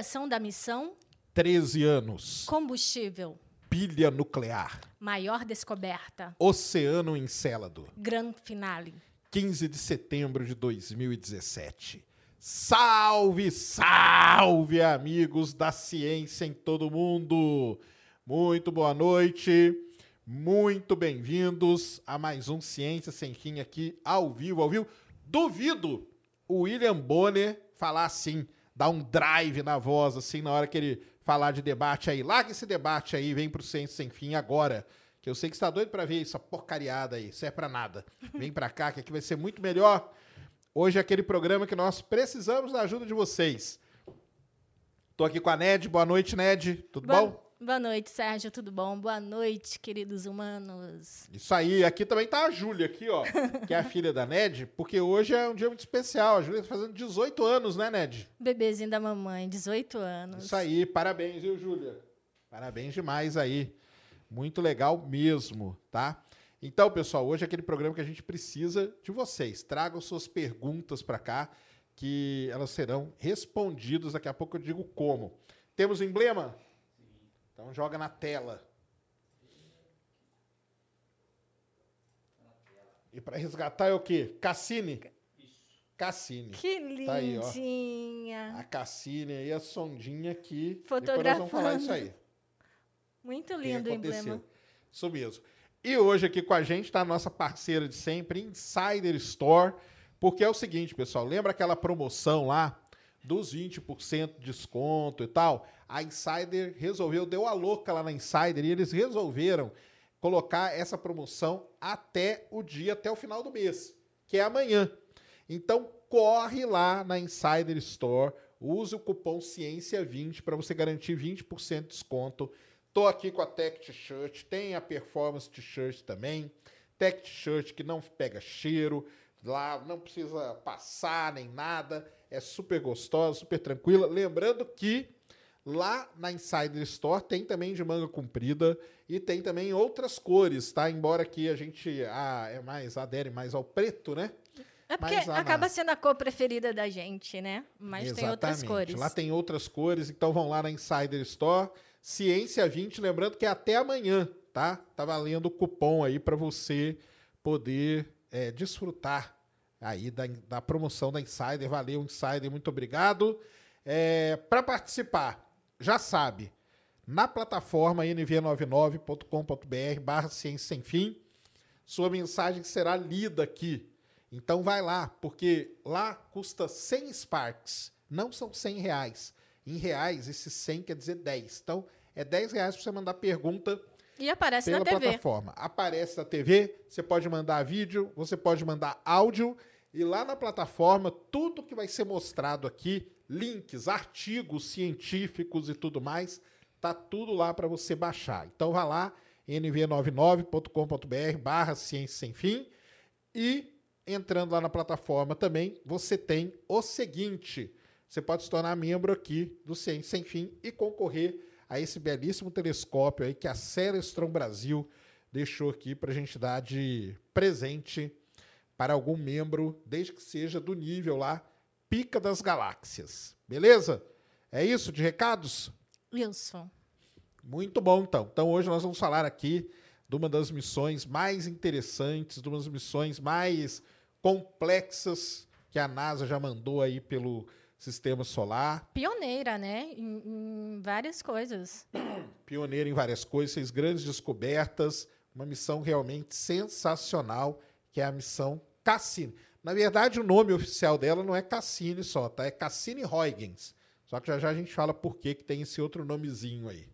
Duração da missão? 13 anos. Combustível? Pilha nuclear. Maior descoberta? Oceano Encélado. Grande finale? 15 de setembro de 2017. Salve, salve, amigos da ciência em todo mundo! Muito boa noite, muito bem-vindos a mais um Ciência Sem Fim aqui ao vivo, ao vivo. Duvido o William Bonner falar assim, dar um drive na voz, assim, na hora que ele falar de debate aí. Larga esse debate aí, vem pro Ciência Sem Fim agora. Que eu sei que você tá doido pra ver essa porcariada aí, isso é pra nada. Vem pra cá, que aqui vai ser muito melhor. Hoje é aquele programa que nós precisamos da ajuda de vocês. Tô aqui com a Ned. Boa noite, Ned. Tudo Boa, bom? Boa noite, Sérgio. Tudo bom? Boa noite, queridos humanos. Isso aí. Aqui também tá a Júlia, aqui, ó, que é a filha da Ned, porque hoje é um dia muito especial. A Júlia tá fazendo 18 anos, né, Ned? Bebezinho da mamãe, 18 anos. Isso aí. Parabéns, viu, Júlia? Parabéns demais aí. Muito legal mesmo, tá? Então, pessoal, hoje é aquele programa que a gente precisa de vocês. Tragam suas perguntas para cá, que elas serão respondidas. Daqui a pouco eu digo como. Temos emblema? Então joga na tela. E para resgatar é o quê? Cassine? Cassine. Que Tá aí, ó. lindinha. A Cassine aí, a sondinha aqui. Depois Fotografando. nós vamos falar isso aí. Muito lindo o emblema. Isso mesmo. E hoje aqui com a gente está a nossa parceira de sempre, Insider Store, porque é o seguinte, pessoal, lembra aquela promoção lá dos 20% de desconto e tal? A Insider resolveu, deu a louca lá na Insider e eles resolveram colocar essa promoção até o dia, até o final do mês, que é amanhã. Então corre lá na Insider Store, use o cupom Ciência20 para você garantir 20% de desconto. Tô aqui com a Tech T-shirt, tem a Performance T-shirt também. Tech T-shirt que não pega cheiro, lá não precisa passar nem nada, é super gostosa, super tranquila. Lembrando que lá na Insider Store tem também de manga comprida e tem também outras cores, tá? Embora aqui a gente ah, é mais adere mais ao preto, né? É porque lá na- acaba sendo a cor preferida da gente, né? Mas tem outras Exatamente. cores. Lá tem outras cores, então vão lá na Insider Store. Ciência 20, lembrando que é até amanhã, tá? Tá valendo o cupom aí para você poder é, desfrutar aí da, da promoção da Insider. Valeu, Insider, muito obrigado. para participar, já sabe, na plataforma nv99.com.br barra ciência sem fim, sua mensagem será lida aqui. Então vai lá, porque lá custa 100 Sparks, não são 100 reais. Em reais, esse 100 quer dizer 10. Então, é 10 reais para você mandar pergunta E aparece pela na TV. plataforma. Aparece na TV, você pode mandar vídeo, você pode mandar áudio. E lá na plataforma, tudo que vai ser mostrado aqui, links, artigos científicos e tudo mais, tá tudo lá para você baixar. Então vá lá, nv99.com.br barra ciência sem fim e entrando lá na plataforma também, você tem o seguinte: você pode se tornar membro aqui do Ciência Sem Fim e concorrer a esse belíssimo telescópio aí que a Celestron Brasil deixou aqui para a gente dar de presente para algum membro, desde que seja do nível lá Pica das Galáxias. Beleza? É isso de recados? Wilson. Muito bom, então. Então, hoje nós vamos falar aqui de uma das missões mais interessantes, de uma das missões mais complexas que a NASA já mandou aí pelo sistema solar. Pioneira, né? Em, em várias coisas. Pioneira em várias coisas, fez grandes descobertas, uma missão realmente sensacional, que é a missão Cassini. Na verdade, o nome oficial dela não é Cassini só, tá? É Cassini-Huygens. Só que já já a gente fala por que que tem esse outro nomezinho aí.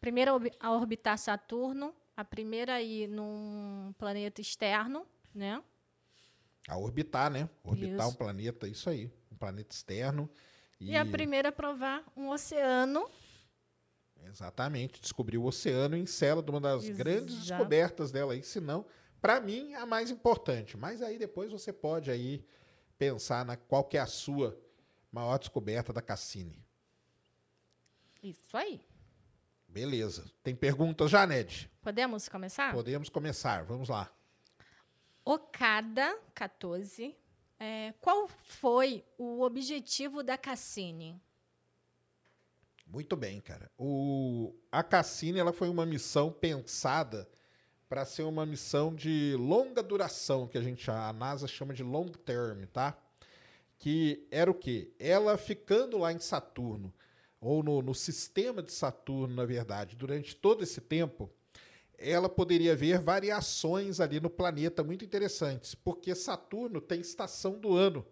Primeira a orbitar Saturno, a primeira a ir num planeta externo, né? A orbitar, né? Orbitar Isso. um planeta, isso aí. Um planeta externo. E, a primeira a provar um oceano. Exatamente. Descobriu o oceano em Encélado, uma das Exato. grandes descobertas dela aí, se não, para mim, a mais importante. Mas aí depois você pode aí pensar na qual que é a sua maior descoberta da Cassini. Isso aí. Beleza. Tem perguntas já, Ned? Podemos começar? Podemos começar. Vamos lá. Okada 14. É, qual foi o objetivo da Cassini? Muito bem, cara. O, a Cassini ela foi uma missão pensada para ser uma missão de longa duração, que a gente a NASA chama de long term, tá? Que era o quê? Ela ficando lá em Saturno, ou no, no sistema de Saturno, na verdade, durante todo esse tempo, ela poderia ver variações ali no planeta muito interessantes, porque Saturno tem estação do ano,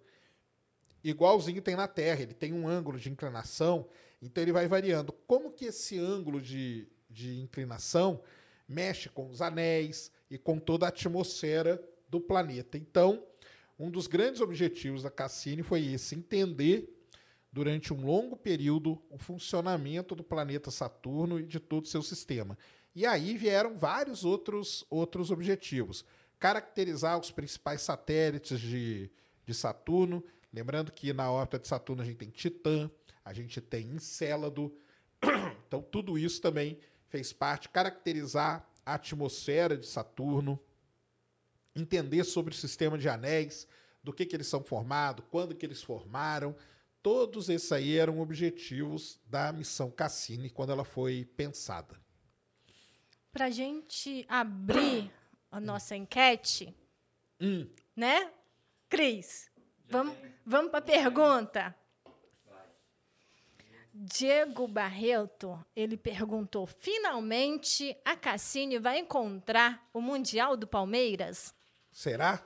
igualzinho tem na Terra, ele tem um ângulo de inclinação, então ele vai variando. Como que esse ângulo de, de inclinação mexe com os anéis e com toda a atmosfera do planeta? Então, um dos grandes objetivos da Cassini foi esse, entender durante um longo período o funcionamento do planeta Saturno e de todo o seu sistema. E aí vieram vários outros, outros objetivos. Caracterizar os principais satélites de, de Saturno. Lembrando que na órbita de Saturno a gente tem Titã, a gente tem Encélado. Então, tudo isso também fez parte. Caracterizar a atmosfera de Saturno. Entender sobre o sistema de anéis, do que, que eles são formados, quando que eles formaram. Todos esses aí eram objetivos da missão Cassini quando ela foi pensada. Para a gente abrir a nossa enquete, hum. né? Cris, vamos, vamos para a pergunta. Diego Barreto, ele perguntou: finalmente a Cassini vai encontrar o Mundial do Palmeiras? Será?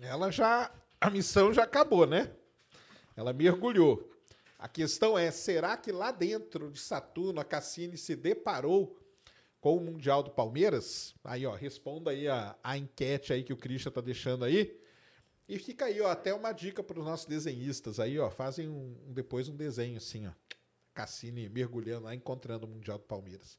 Ela já. A missão já acabou, né? Ela mergulhou. A questão é: será que lá dentro de Saturno a Cassini se deparou com o Mundial do Palmeiras? Aí, ó, responda aí a, a enquete aí que o Christian tá deixando aí. E fica aí, ó, até uma dica para os nossos desenhistas aí, ó, fazem um, depois um desenho assim, ó. Cassini mergulhando lá, encontrando o Mundial do Palmeiras.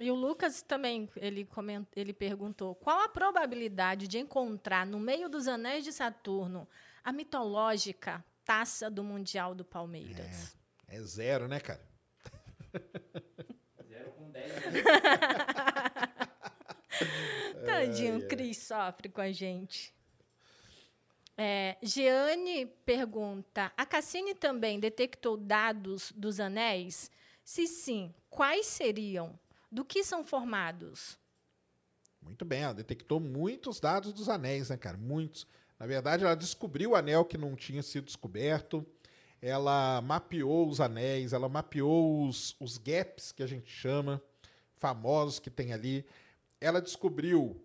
E o Lucas também, ele, comenta, ele perguntou, qual a probabilidade de encontrar no meio dos anéis de Saturno a mitológica taça do Mundial do Palmeiras? É, é zero, né, cara? Tadinho, o Cris sofre com a gente. É, Jeane pergunta: a Cassini também detectou dados dos anéis? Se sim, quais seriam? Do que são formados? Muito bem, ela detectou muitos dados dos anéis, né, cara? Muitos. Na verdade, ela descobriu o anel que não tinha sido descoberto. Ela mapeou os anéis, ela mapeou os, os gaps que a gente chama famosos que tem ali. Ela descobriu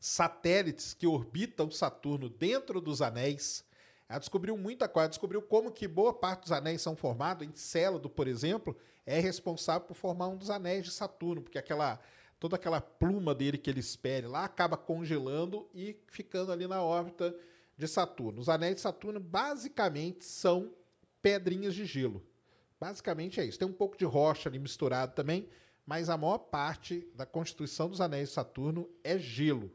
satélites que orbitam Saturno dentro dos anéis. Ela descobriu muita coisa, descobriu como que boa parte dos anéis são formados. Encélado, por exemplo, é responsável por formar um dos anéis de Saturno, porque aquela toda aquela pluma dele que ele espere lá acaba congelando e ficando ali na órbita de Saturno. Os anéis de Saturno basicamente são pedrinhas de gelo. Basicamente é isso. Tem um pouco de rocha ali misturado também, mas a maior parte da constituição dos anéis de Saturno é gelo.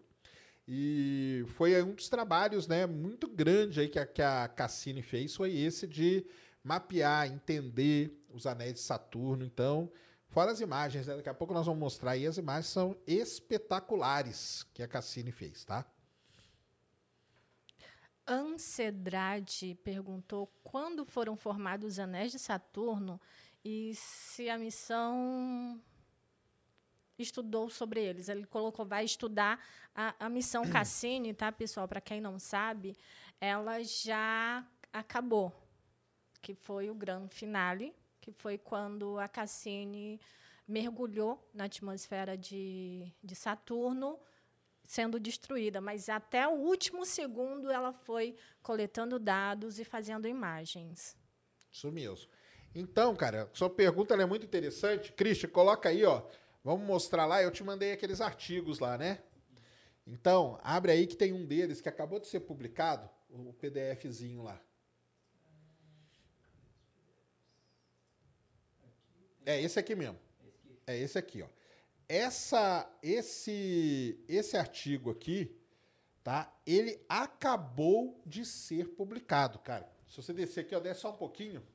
E foi um dos trabalhos né, muito grande aí que a, que a Cassini fez, foi esse de mapear, entender os anéis de Saturno. Então, fora as imagens, né? daqui a pouco nós vamos mostrar aí, as imagens são espetaculares que a Cassini fez, tá? Ancedrade perguntou quando foram formados os anéis de Saturno e se a missão estudou sobre eles. Ele colocou, vai estudar a, a missão Cassini, tá, pessoal? Para quem não sabe, ela já acabou, que foi o grande finale, que foi quando a Cassini mergulhou na atmosfera de, de Saturno sendo destruída, mas até o último segundo ela foi coletando dados e fazendo imagens. Isso mesmo. Então, cara, sua pergunta é muito interessante. Christian, coloca aí, ó. Vamos mostrar lá. Eu te mandei aqueles artigos lá, né? Então, abre aí que tem um deles que acabou de ser publicado, o PDFzinho lá. É esse aqui mesmo. É esse aqui, ó essa, esse, esse artigo aqui, tá? Ele acabou de ser publicado, cara. Se você descer aqui, ó, desce só um pouquinho.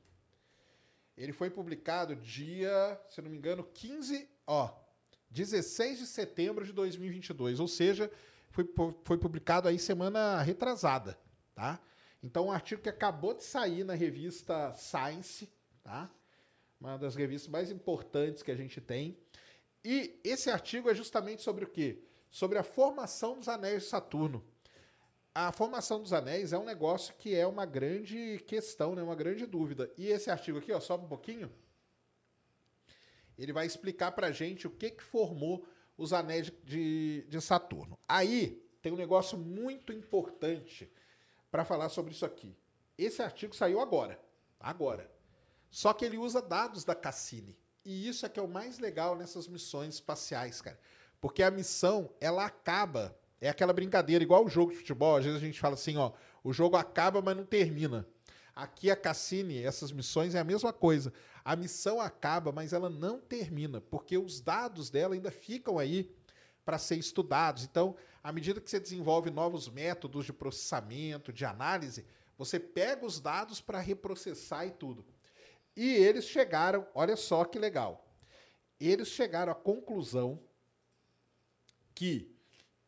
Ele foi publicado dia, se não me engano, 15, ó, 16 de setembro de 2022, ou seja, foi, foi publicado aí semana retrasada, tá? Então, um artigo que acabou de sair na revista Science, tá? Uma das revistas mais importantes que a gente tem. E esse artigo é justamente sobre o quê? Sobre a formação dos anéis de Saturno. A formação dos anéis é um negócio que é uma grande questão, né? uma grande dúvida. E esse artigo aqui, ó, sobe um pouquinho. Ele vai explicar pra gente o que, que formou os anéis de, de Saturno. Aí tem um negócio muito importante para falar sobre isso aqui. Esse artigo saiu agora. Agora. Só que ele usa dados da Cassini. E isso é que é o mais legal nessas missões espaciais, cara. Porque a missão, ela acaba. É aquela brincadeira, igual o jogo de futebol. Às vezes a gente fala assim, ó, o jogo acaba, mas não termina. Aqui a Cassini, essas missões é a mesma coisa. A missão acaba, mas ela não termina, porque os dados dela ainda ficam aí para ser estudados. Então, à medida que você desenvolve novos métodos de processamento, de análise, você pega os dados para reprocessar e tudo. E eles chegaram, olha só que legal. Eles chegaram à conclusão que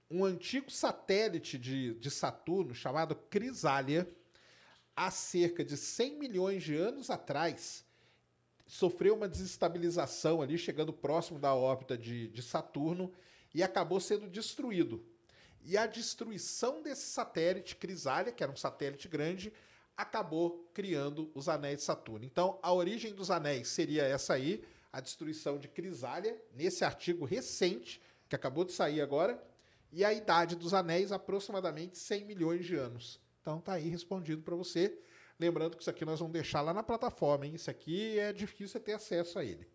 um antigo satélite de, de Saturno chamado Crisália, há cerca de 100 milhões de anos atrás, sofreu uma desestabilização ali, chegando próximo da órbita de, de Saturno, e acabou sendo destruído. E a destruição desse satélite, Crisália, que era um satélite grande, acabou criando os anéis de Saturno. Então, a origem dos anéis seria essa aí, a destruição de Crisália, nesse artigo recente, que acabou de sair agora, e a idade dos anéis, aproximadamente 100 milhões de anos. Então, tá aí respondido para você. Lembrando que isso aqui nós vamos deixar lá na plataforma, hein? Isso aqui é difícil ter acesso a ele.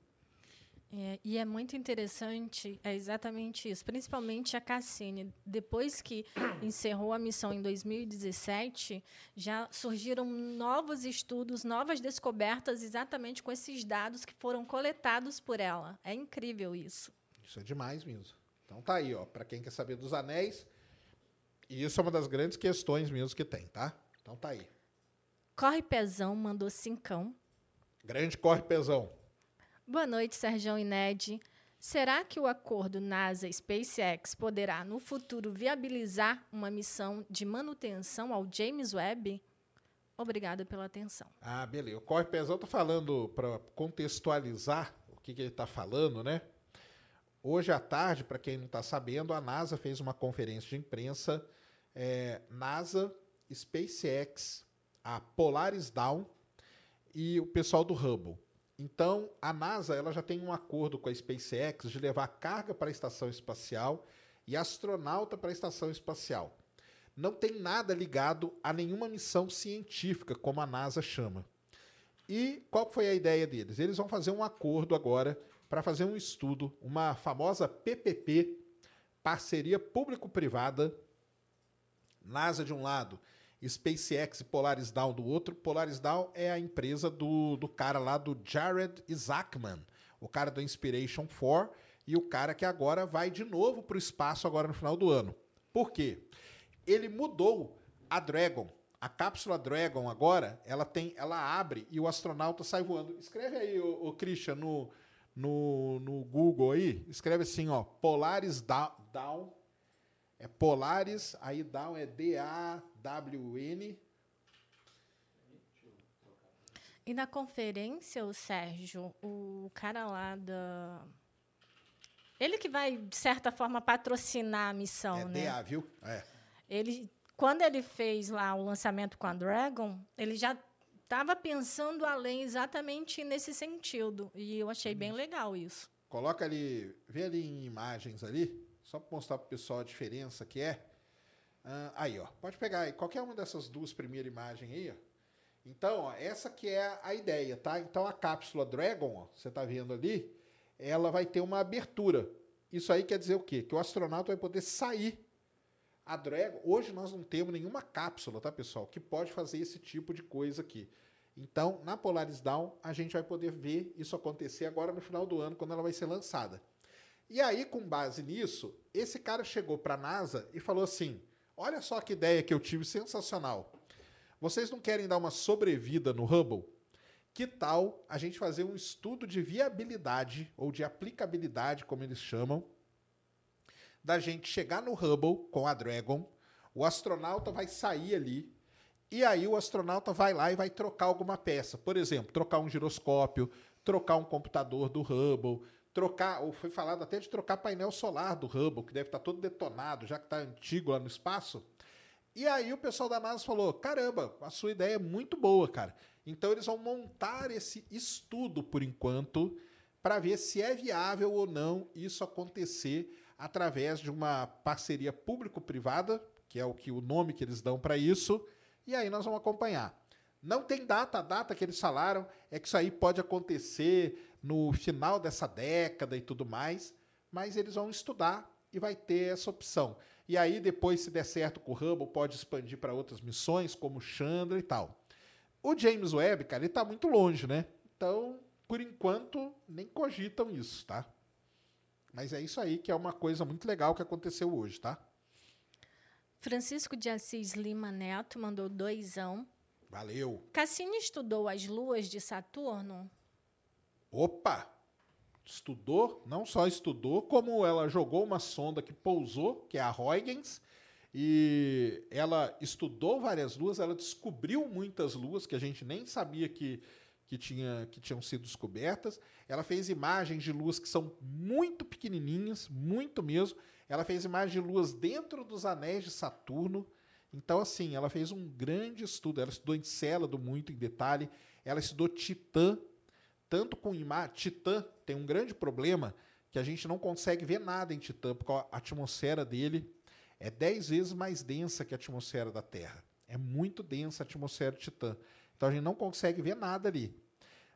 É, e é muito interessante, é exatamente isso, principalmente a Cassini. Depois que encerrou a missão em 2017, já surgiram novos estudos, novas descobertas exatamente com esses dados que foram coletados por ela. É incrível isso. Isso é demais mesmo. Então tá aí, ó, para quem quer saber dos anéis, e isso é uma das grandes questões mesmo que tem, tá? Então tá aí. Corre Pezão mandou cincão. Grande Corre Pezão. Boa noite, Sérgio e Ned. Será que o acordo NASA-SpaceX poderá, no futuro, viabilizar uma missão de manutenção ao James Webb? Obrigada pela atenção. Ah, beleza. O Corre Pezão tá falando, para contextualizar o que, que ele está falando, né? Hoje à tarde, para quem não está sabendo, a NASA fez uma conferência de imprensa, é, NASA, SpaceX, a Polaris Down e o pessoal do Hubble. Então, a NASA ela já tem um acordo com a SpaceX de levar carga para a estação espacial e astronauta para a estação espacial. Não tem nada ligado a nenhuma missão científica, como a NASA chama. E qual foi a ideia deles? Eles vão fazer um acordo agora para fazer um estudo, uma famosa PPP, parceria público-privada, NASA de um lado, SpaceX e Polaris Down do outro. Polaris Down é a empresa do, do cara lá do Jared Isaacman, o cara do Inspiration 4 e o cara que agora vai de novo para o espaço agora no final do ano. Por quê? Ele mudou a Dragon. A cápsula Dragon agora, ela tem, ela abre e o astronauta sai voando. Escreve aí, o, Christian, no, no, no Google aí, escreve assim, ó, Polaris Down é Polaris, aí Down é D-A-W-N. E na conferência, o Sérgio, o cara lá da. Ele que vai, de certa forma, patrocinar a missão, é né? DA, viu? É. Ele, quando ele fez lá o lançamento com a Dragon, ele já estava pensando além exatamente nesse sentido. E eu achei bem legal isso. Coloca ali, vê ali em imagens ali. Só para mostrar para o pessoal a diferença que é. Uh, aí, ó. Pode pegar aí qualquer uma dessas duas primeiras imagens aí, ó. Então, ó, essa que é a ideia, tá? Então, a cápsula Dragon, ó, você está vendo ali, ela vai ter uma abertura. Isso aí quer dizer o quê? Que o astronauta vai poder sair. A Dragon, hoje nós não temos nenhuma cápsula, tá, pessoal, que pode fazer esse tipo de coisa aqui. Então, na Polaris Down, a gente vai poder ver isso acontecer agora no final do ano, quando ela vai ser lançada. E aí, com base nisso, esse cara chegou para a NASA e falou assim: Olha só que ideia que eu tive sensacional. Vocês não querem dar uma sobrevida no Hubble? Que tal a gente fazer um estudo de viabilidade ou de aplicabilidade, como eles chamam, da gente chegar no Hubble com a Dragon, o astronauta vai sair ali E aí o astronauta vai lá e vai trocar alguma peça. Por exemplo, trocar um giroscópio, trocar um computador do Hubble, trocar, ou foi falado até de trocar painel solar do Hubble, que deve estar todo detonado, já que está antigo lá no espaço. E aí o pessoal da NASA falou: caramba, a sua ideia é muito boa, cara. Então eles vão montar esse estudo por enquanto para ver se é viável ou não isso acontecer através de uma parceria público-privada, que é o que o nome que eles dão para isso, e aí nós vamos acompanhar. Não tem data, a data que eles falaram é que isso aí pode acontecer no final dessa década e tudo mais, mas eles vão estudar e vai ter essa opção. E aí depois se der certo com o Hubble, pode expandir para outras missões, como Chandra e tal. O James Webb, cara, ele está muito longe, né? Então, por enquanto, nem cogitam isso, tá? Mas é isso aí que é uma coisa muito legal que aconteceu hoje, tá? Francisco de Assis Lima Neto mandou doisão. Valeu. Cassini estudou as luas de Saturno? Opa! Estudou, não só estudou, como ela jogou uma sonda que pousou, que é a Huygens, e ela estudou várias luas, ela descobriu muitas luas que a gente nem sabia que que, tinha, que tinham sido descobertas. Ela fez imagens de luas que são muito pequenininhas, muito mesmo. Ela fez imagens de luas dentro dos anéis de Saturno. Então, assim, ela fez um grande estudo. Ela estudou Encélado muito em detalhe. Ela estudou Titã, tanto com imagem. Titã tem um grande problema que a gente não consegue ver nada em Titã, porque a atmosfera dele é dez vezes mais densa que a atmosfera da Terra. É muito densa a atmosfera de Titã. Então a gente não consegue ver nada ali.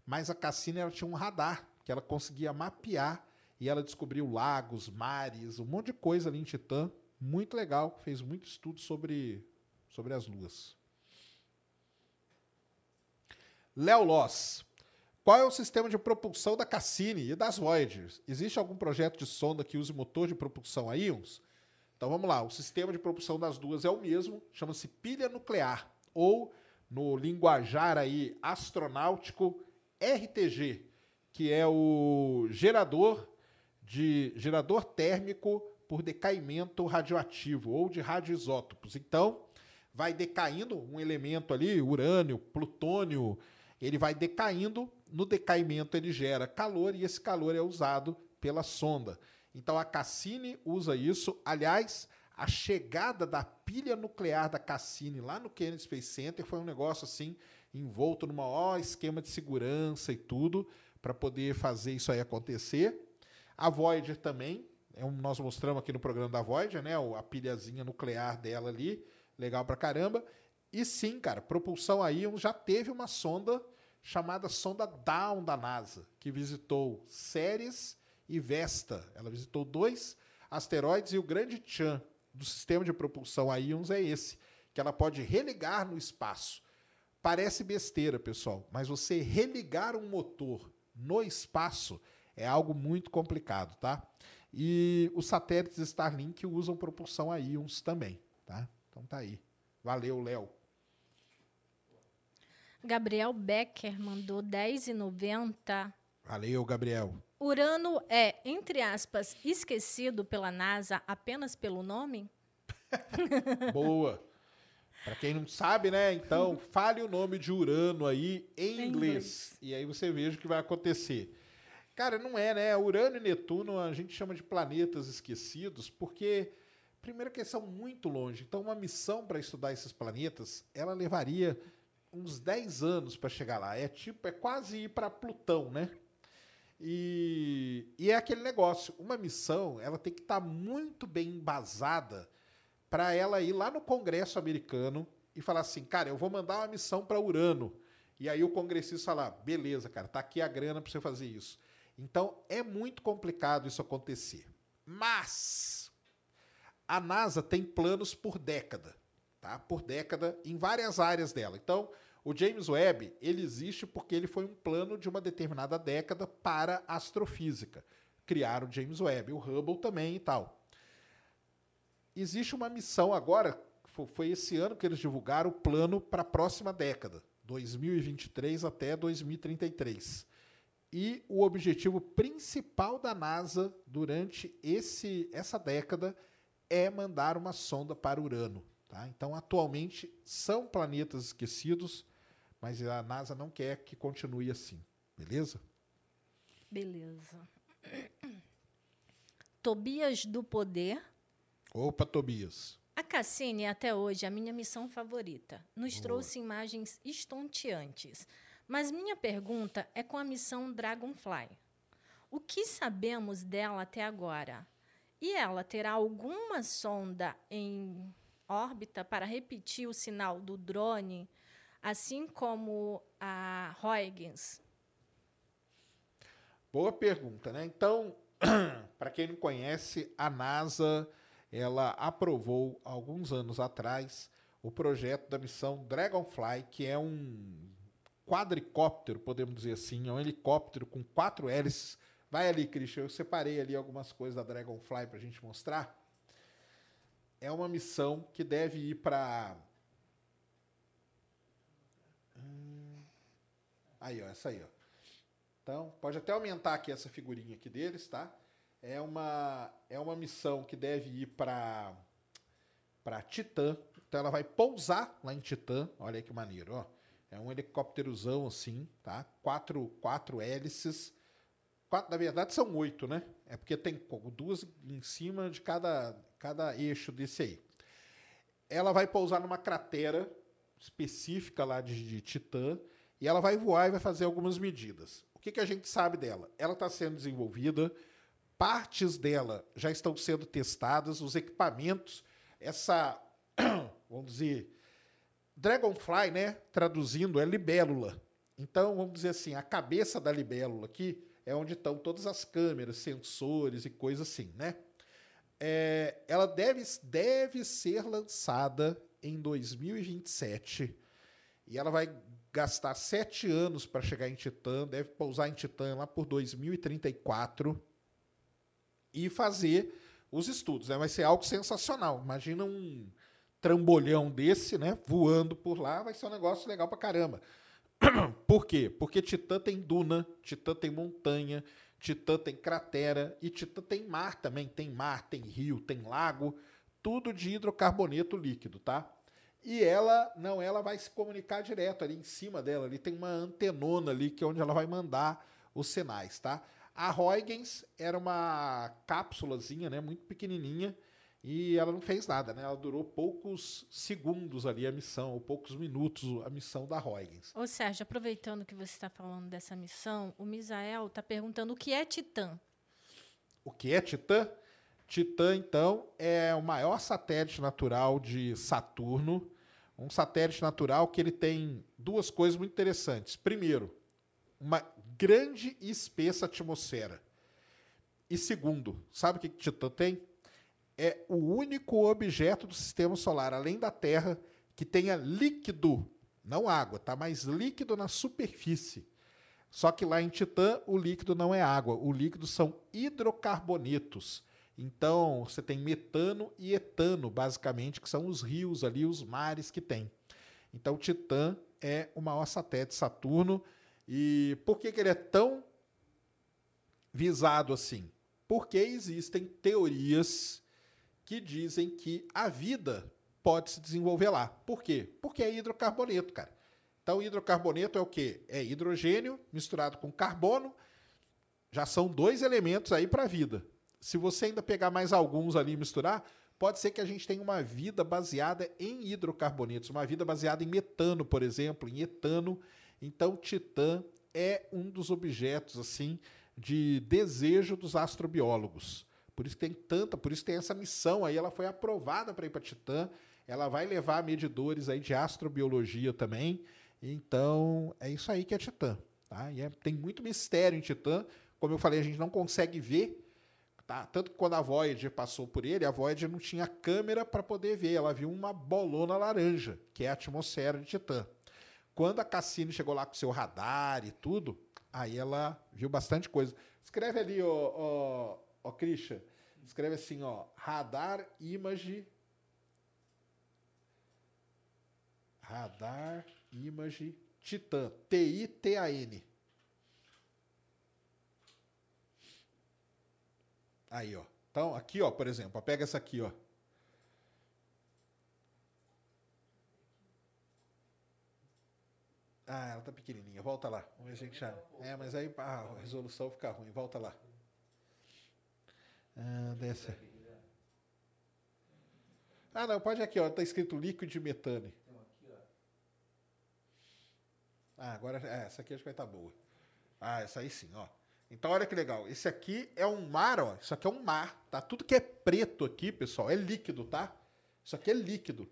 Mas a Cassini ela tinha um radar que ela conseguia mapear e ela descobriu lagos, mares, um monte de coisa ali em Titã. Muito legal, fez muito estudo sobre, sobre as luas. Léo Loss. Qual é o sistema de propulsão da Cassini e das Voyagers? Existe algum projeto de sonda que use motor de propulsão a íons? Então vamos lá, o sistema de propulsão das duas é o mesmo, chama-se pilha nuclear ou no linguajar aí astronáutico RTG, que é o gerador de gerador térmico por decaimento radioativo ou de radioisótopos. Então, vai decaindo um elemento ali, urânio, plutônio, ele vai decaindo, no decaimento ele gera calor e esse calor é usado pela sonda. Então a Cassini usa isso. Aliás, a chegada da pilha nuclear da Cassini lá no Kennedy Space Center foi um negócio assim, envolto num maior esquema de segurança e tudo, para poder fazer isso aí acontecer. A Voyager também, é um, nós mostramos aqui no programa da Voyager, né, a pilhazinha nuclear dela ali, legal pra caramba. E sim, cara, propulsão aí já teve uma sonda chamada sonda Dawn da NASA, que visitou Ceres e Vesta. Ela visitou dois asteroides e o Grande Chan, do sistema de propulsão a íons é esse, que ela pode religar no espaço. Parece besteira, pessoal, mas você religar um motor no espaço é algo muito complicado, tá? E os satélites Starlink usam propulsão a íons também, tá? Então tá aí. Valeu, Léo. Gabriel Becker mandou 10,90. Valeu, Gabriel. Urano é, entre aspas, esquecido pela NASA apenas pelo nome? Boa. Para quem não sabe, né? Então, fale o nome de Urano aí em, em inglês. inglês. E aí você veja o que vai acontecer. Cara, não é, né? Urano e Netuno a gente chama de planetas esquecidos porque, primeiro, que eles são muito longe. Então, uma missão para estudar esses planetas, ela levaria uns 10 anos para chegar lá. É tipo, é quase ir para Plutão, né? E, e é aquele negócio, uma missão, ela tem que estar tá muito bem embasada para ela ir lá no Congresso americano e falar assim, cara, eu vou mandar uma missão para Urano. E aí o congressista falar, beleza, cara, tá aqui a grana para você fazer isso. Então é muito complicado isso acontecer. Mas a NASA tem planos por década, tá? Por década em várias áreas dela. Então, o James Webb, ele existe porque ele foi um plano de uma determinada década para astrofísica. Criaram o James Webb, o Hubble também e tal. Existe uma missão agora, foi esse ano que eles divulgaram o plano para a próxima década, 2023 até 2033. E o objetivo principal da NASA durante esse, essa década é mandar uma sonda para Urano. Tá? Então, atualmente, são planetas esquecidos, mas a NASA não quer que continue assim. Beleza? Beleza. Tobias do Poder. Opa, Tobias. A Cassini até hoje a minha missão favorita. Nos Boa. trouxe imagens estonteantes. Mas minha pergunta é com a missão Dragonfly. O que sabemos dela até agora? E ela terá alguma sonda em órbita para repetir o sinal do drone, assim como a Huygens? Boa pergunta, né? Então, para quem não conhece, a NASA ela aprovou alguns anos atrás o projeto da missão Dragonfly, que é um quadricóptero, podemos dizer assim, é um helicóptero com quatro hélices. Vai ali, Christian, eu separei ali algumas coisas da Dragonfly para a gente mostrar. É uma missão que deve ir para. Aí, ó, essa aí, ó. Então, pode até aumentar aqui essa figurinha aqui deles, tá? É uma, é uma missão que deve ir para para Titã. Então ela vai pousar lá em Titã. Olha que maneiro, ó. É um helicópterozão assim, tá? Quatro, quatro hélices. Quatro, na verdade são oito, né? É porque tem duas em cima de cada, cada eixo desse aí. Ela vai pousar numa cratera específica lá de, de Titã e ela vai voar e vai fazer algumas medidas. O que, que a gente sabe dela? Ela está sendo desenvolvida partes dela já estão sendo testadas, os equipamentos, essa, vamos dizer, Dragonfly, né, traduzindo, é libélula. Então, vamos dizer assim, a cabeça da libélula aqui é onde estão todas as câmeras, sensores e coisas assim, né? É, ela deve, deve ser lançada em 2027 e ela vai gastar sete anos para chegar em Titã, deve pousar em Titã lá por 2034 e fazer os estudos. Né? Vai ser algo sensacional. Imagina um trambolhão desse, né? Voando por lá, vai ser um negócio legal pra caramba. Por quê? Porque Titã tem duna, Titã tem montanha, Titã tem cratera e Titã tem mar também. Tem mar, tem rio, tem lago, tudo de hidrocarboneto líquido, tá? E ela, não, ela vai se comunicar direto ali em cima dela, ali tem uma antenona ali que é onde ela vai mandar os sinais, tá? A Huygens era uma cápsulazinha, né, muito pequenininha, e ela não fez nada, né? Ela durou poucos segundos ali a missão, ou poucos minutos a missão da Huygens. Ô Sérgio, aproveitando que você está falando dessa missão, o Misael está perguntando o que é Titã. O que é Titã? Titã, então, é o maior satélite natural de Saturno. Um satélite natural que ele tem duas coisas muito interessantes. Primeiro, uma grande e espessa atmosfera. E segundo, sabe o que Titã tem? É o único objeto do sistema solar, além da Terra, que tenha líquido, não água, tá? Mas líquido na superfície. Só que lá em Titã, o líquido não é água, o líquido são hidrocarbonetos. Então, você tem metano e etano, basicamente, que são os rios ali, os mares que tem. Então, Titã é o maior satélite de Saturno e por que, que ele é tão visado assim? Porque existem teorias que dizem que a vida pode se desenvolver lá. Por quê? Porque é hidrocarboneto, cara. Então, hidrocarboneto é o quê? É hidrogênio misturado com carbono. Já são dois elementos aí para a vida. Se você ainda pegar mais alguns ali e misturar, pode ser que a gente tenha uma vida baseada em hidrocarbonetos, uma vida baseada em metano, por exemplo, em etano então, Titã é um dos objetos assim de desejo dos astrobiólogos. Por isso tem tanta, por isso tem essa missão aí, ela foi aprovada para ir para Titã. Ela vai levar medidores aí de astrobiologia também. Então, é isso aí que é Titã, tá? E é, tem muito mistério em Titã. Como eu falei, a gente não consegue ver Tá? Tanto que quando a Voyager passou por ele, a Voyager não tinha câmera para poder ver, ela viu uma bolona laranja, que é a atmosfera de Titã. Quando a Cassini chegou lá com seu radar e tudo, aí ela viu bastante coisa. Escreve ali, ó, Ó, Christian, escreve assim, ó. Radar Image. Radar Image Titan. T-I-T-A-N. Aí, ó. Então, aqui, ó, por exemplo, ó, pega essa aqui, ó. Ah, ela tá pequenininha. Volta lá. Vamos ver se a gente já. É, mas aí ah, a resolução fica ruim. Volta lá. Ah, desce. Ah, não, pode aqui, ó. Tá escrito líquido de metano. Ah, agora é, essa aqui acho que vai estar tá boa. Ah, essa aí sim, ó. Então olha que legal. Esse aqui é um mar, ó. Isso aqui é um mar, tá? Tudo que é preto aqui, pessoal, é líquido, tá? Isso aqui é líquido.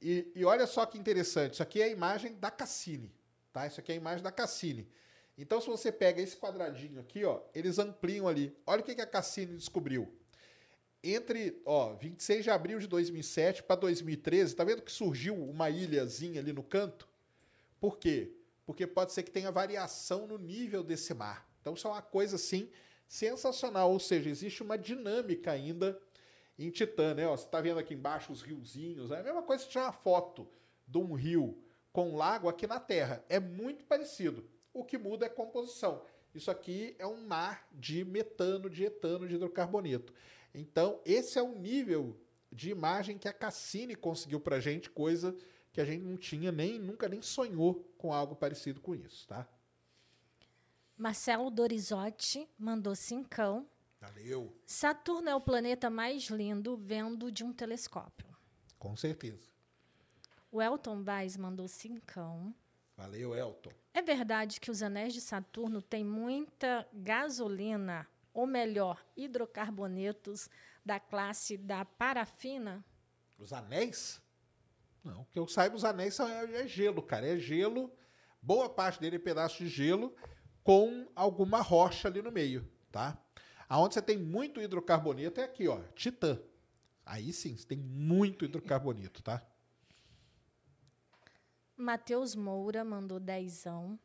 E, e olha só que interessante. Isso aqui é a imagem da Cassini, tá? Isso aqui é a imagem da Cassini. Então se você pega esse quadradinho aqui, ó, eles ampliam ali. Olha o que, a Cassini descobriu. Entre, ó, 26 de abril de 2007 para 2013, tá vendo que surgiu uma ilhazinha ali no canto? Por quê? porque pode ser que tenha variação no nível desse mar. Então, isso é uma coisa assim sensacional, ou seja, existe uma dinâmica ainda em Titã, né? Ó, você está vendo aqui embaixo os riozinhos, é a mesma coisa que tirar uma foto de um rio com um lago aqui na Terra. É muito parecido. O que muda é a composição. Isso aqui é um mar de metano, de etano, de hidrocarboneto. Então, esse é o nível de imagem que a Cassini conseguiu para gente, coisa que a gente não tinha nem, nunca nem sonhou com algo parecido com isso, tá? Marcelo Dorizotti mandou cincão. Valeu. Saturno é o planeta mais lindo vendo de um telescópio. Com certeza. O Elton Baez mandou cincão. Valeu, Elton. É verdade que os anéis de Saturno têm muita gasolina, ou melhor, hidrocarbonetos da classe da parafina? Os anéis? Não, que eu saiba, os anéis são, é, é gelo, cara. É gelo, boa parte dele é pedaço de gelo com alguma rocha ali no meio, tá? Aonde você tem muito hidrocarboneto é aqui, ó, Titã. Aí sim, você tem muito hidrocarboneto, tá? Matheus Moura mandou dezão.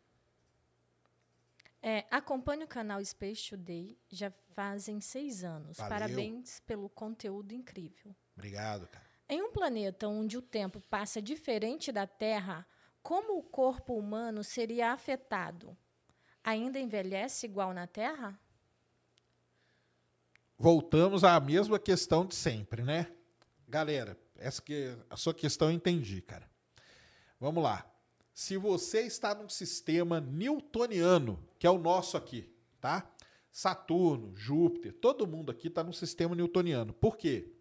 É, acompanho o canal Space Today já fazem seis anos. Valeu. Parabéns pelo conteúdo incrível. Obrigado, cara. Em um planeta onde o tempo passa diferente da Terra, como o corpo humano seria afetado? Ainda envelhece igual na Terra? Voltamos à mesma questão de sempre, né? Galera, essa que a sua questão eu entendi, cara. Vamos lá. Se você está num sistema newtoniano, que é o nosso aqui, tá? Saturno, Júpiter, todo mundo aqui está num sistema newtoniano. Por quê?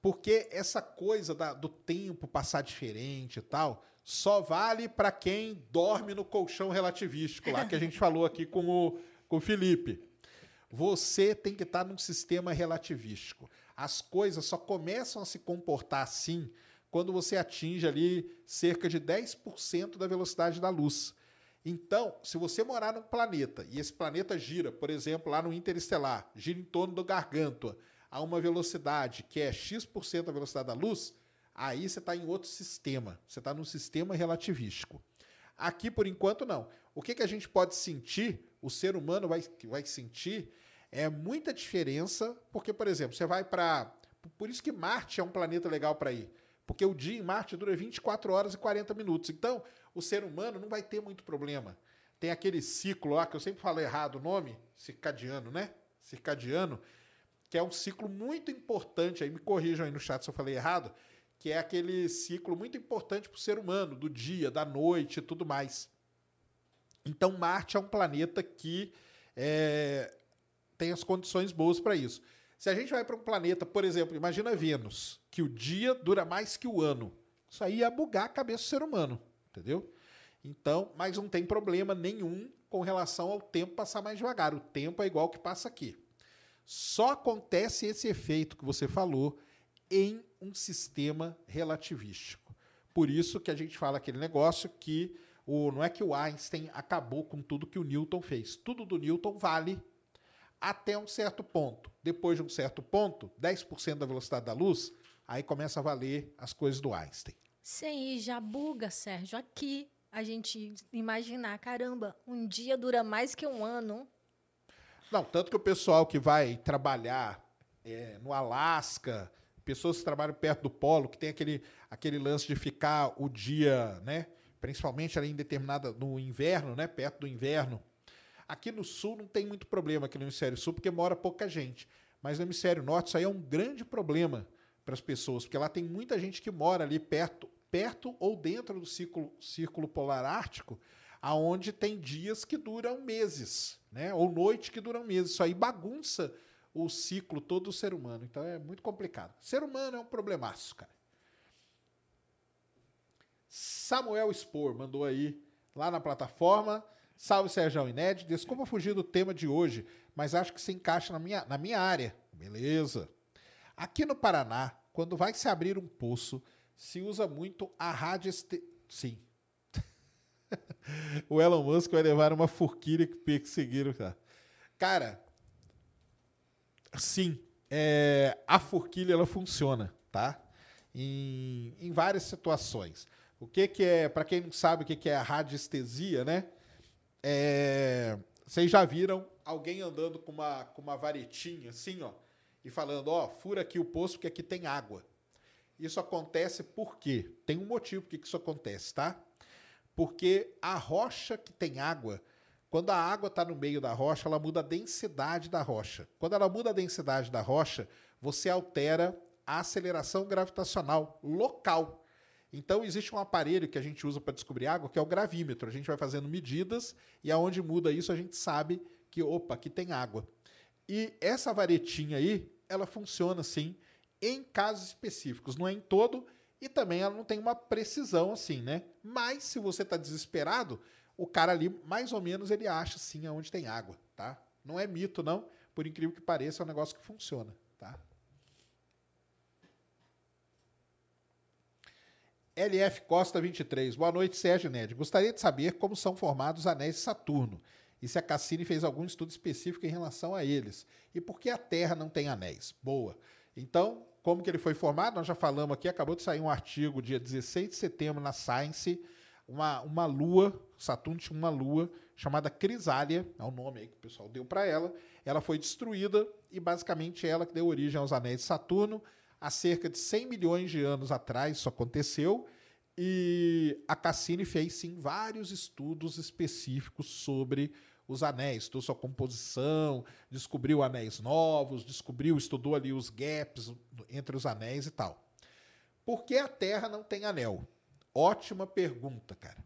Porque essa coisa da, do tempo passar diferente e tal, só vale para quem dorme no colchão relativístico, lá que a gente falou aqui com o, com o Felipe. Você tem que estar num sistema relativístico. As coisas só começam a se comportar assim quando você atinge ali cerca de 10% da velocidade da luz. Então, se você morar num planeta e esse planeta gira, por exemplo, lá no interestelar, gira em torno do Gargantua, a uma velocidade que é x% da velocidade da luz, aí você está em outro sistema. Você está num sistema relativístico. Aqui, por enquanto, não. O que, que a gente pode sentir, o ser humano vai, vai sentir, é muita diferença, porque, por exemplo, você vai para. Por isso que Marte é um planeta legal para ir. Porque o dia em Marte dura 24 horas e 40 minutos. Então, o ser humano não vai ter muito problema. Tem aquele ciclo lá, que eu sempre falo errado o nome, circadiano, né? Circadiano, que é um ciclo muito importante, aí me corrijam aí no chat se eu falei errado, que é aquele ciclo muito importante para o ser humano, do dia, da noite e tudo mais. Então, Marte é um planeta que é, tem as condições boas para isso. Se a gente vai para um planeta, por exemplo, imagina Vênus, que o dia dura mais que o ano. Isso aí ia bugar a cabeça do ser humano, entendeu? Então, mas não tem problema nenhum com relação ao tempo passar mais devagar. O tempo é igual que passa aqui. Só acontece esse efeito que você falou em um sistema relativístico. Por isso que a gente fala aquele negócio que o, não é que o Einstein acabou com tudo que o Newton fez. Tudo do Newton vale até um certo ponto. Depois de um certo ponto, 10% da velocidade da luz, aí começa a valer as coisas do Einstein. Sim, já buga, Sérgio. Aqui a gente imaginar, caramba, um dia dura mais que um ano. Não, tanto que o pessoal que vai trabalhar é, no Alasca, pessoas que trabalham perto do polo, que tem aquele, aquele lance de ficar o dia, né? Principalmente ali em determinada no inverno, né? Perto do inverno. Aqui no sul não tem muito problema aqui no hemisfério sul, porque mora pouca gente. Mas no hemisfério norte isso aí é um grande problema para as pessoas, porque lá tem muita gente que mora ali perto, perto ou dentro do círculo, círculo polar ártico, aonde tem dias que duram meses, né? Ou noites que duram meses. Isso aí bagunça o ciclo todo do ser humano. Então é muito complicado. Ser humano é um problemaço, cara. Samuel Spor mandou aí lá na plataforma. Salve Sérgio Inédito. Desculpa fugir do tema de hoje, mas acho que se encaixa na minha, na minha área. Beleza. Aqui no Paraná, quando vai se abrir um poço, se usa muito a rádio. Este... Sim. o Elon Musk vai levar uma forquilha que perseguiram, cara. Cara, sim, é, a forquilha ela funciona, tá? Em, em várias situações. O que, que é, para quem não sabe o que, que é a radiestesia, né? É, vocês já viram alguém andando com uma, com uma varetinha assim, ó, e falando, ó, fura aqui o poço porque aqui tem água. Isso acontece por quê? Tem um motivo que isso acontece, tá? Porque a rocha que tem água, quando a água está no meio da rocha, ela muda a densidade da rocha. Quando ela muda a densidade da rocha, você altera a aceleração gravitacional local. Então, existe um aparelho que a gente usa para descobrir água, que é o gravímetro. A gente vai fazendo medidas e aonde muda isso, a gente sabe que, opa, aqui tem água. E essa varetinha aí, ela funciona assim em casos específicos, não é em todo, e também ela não tem uma precisão assim, né? Mas se você está desesperado, o cara ali, mais ou menos, ele acha sim aonde tem água, tá? Não é mito, não. Por incrível que pareça, é um negócio que funciona, tá? LF Costa 23. Boa noite, Sérgio Ned. Gostaria de saber como são formados os anéis de Saturno e se a Cassini fez algum estudo específico em relação a eles. E por que a Terra não tem anéis? Boa. Então, como que ele foi formado? Nós já falamos aqui, acabou de sair um artigo dia 16 de setembro na Science, uma, uma lua, Saturno tinha uma lua chamada Crisália, é o nome aí que o pessoal deu para ela. Ela foi destruída e basicamente ela que deu origem aos anéis de Saturno. Há cerca de 100 milhões de anos atrás isso aconteceu e a Cassini fez sim vários estudos específicos sobre os anéis, estudou sua composição, descobriu anéis novos, descobriu, estudou ali os gaps entre os anéis e tal. Por que a Terra não tem anel? Ótima pergunta, cara.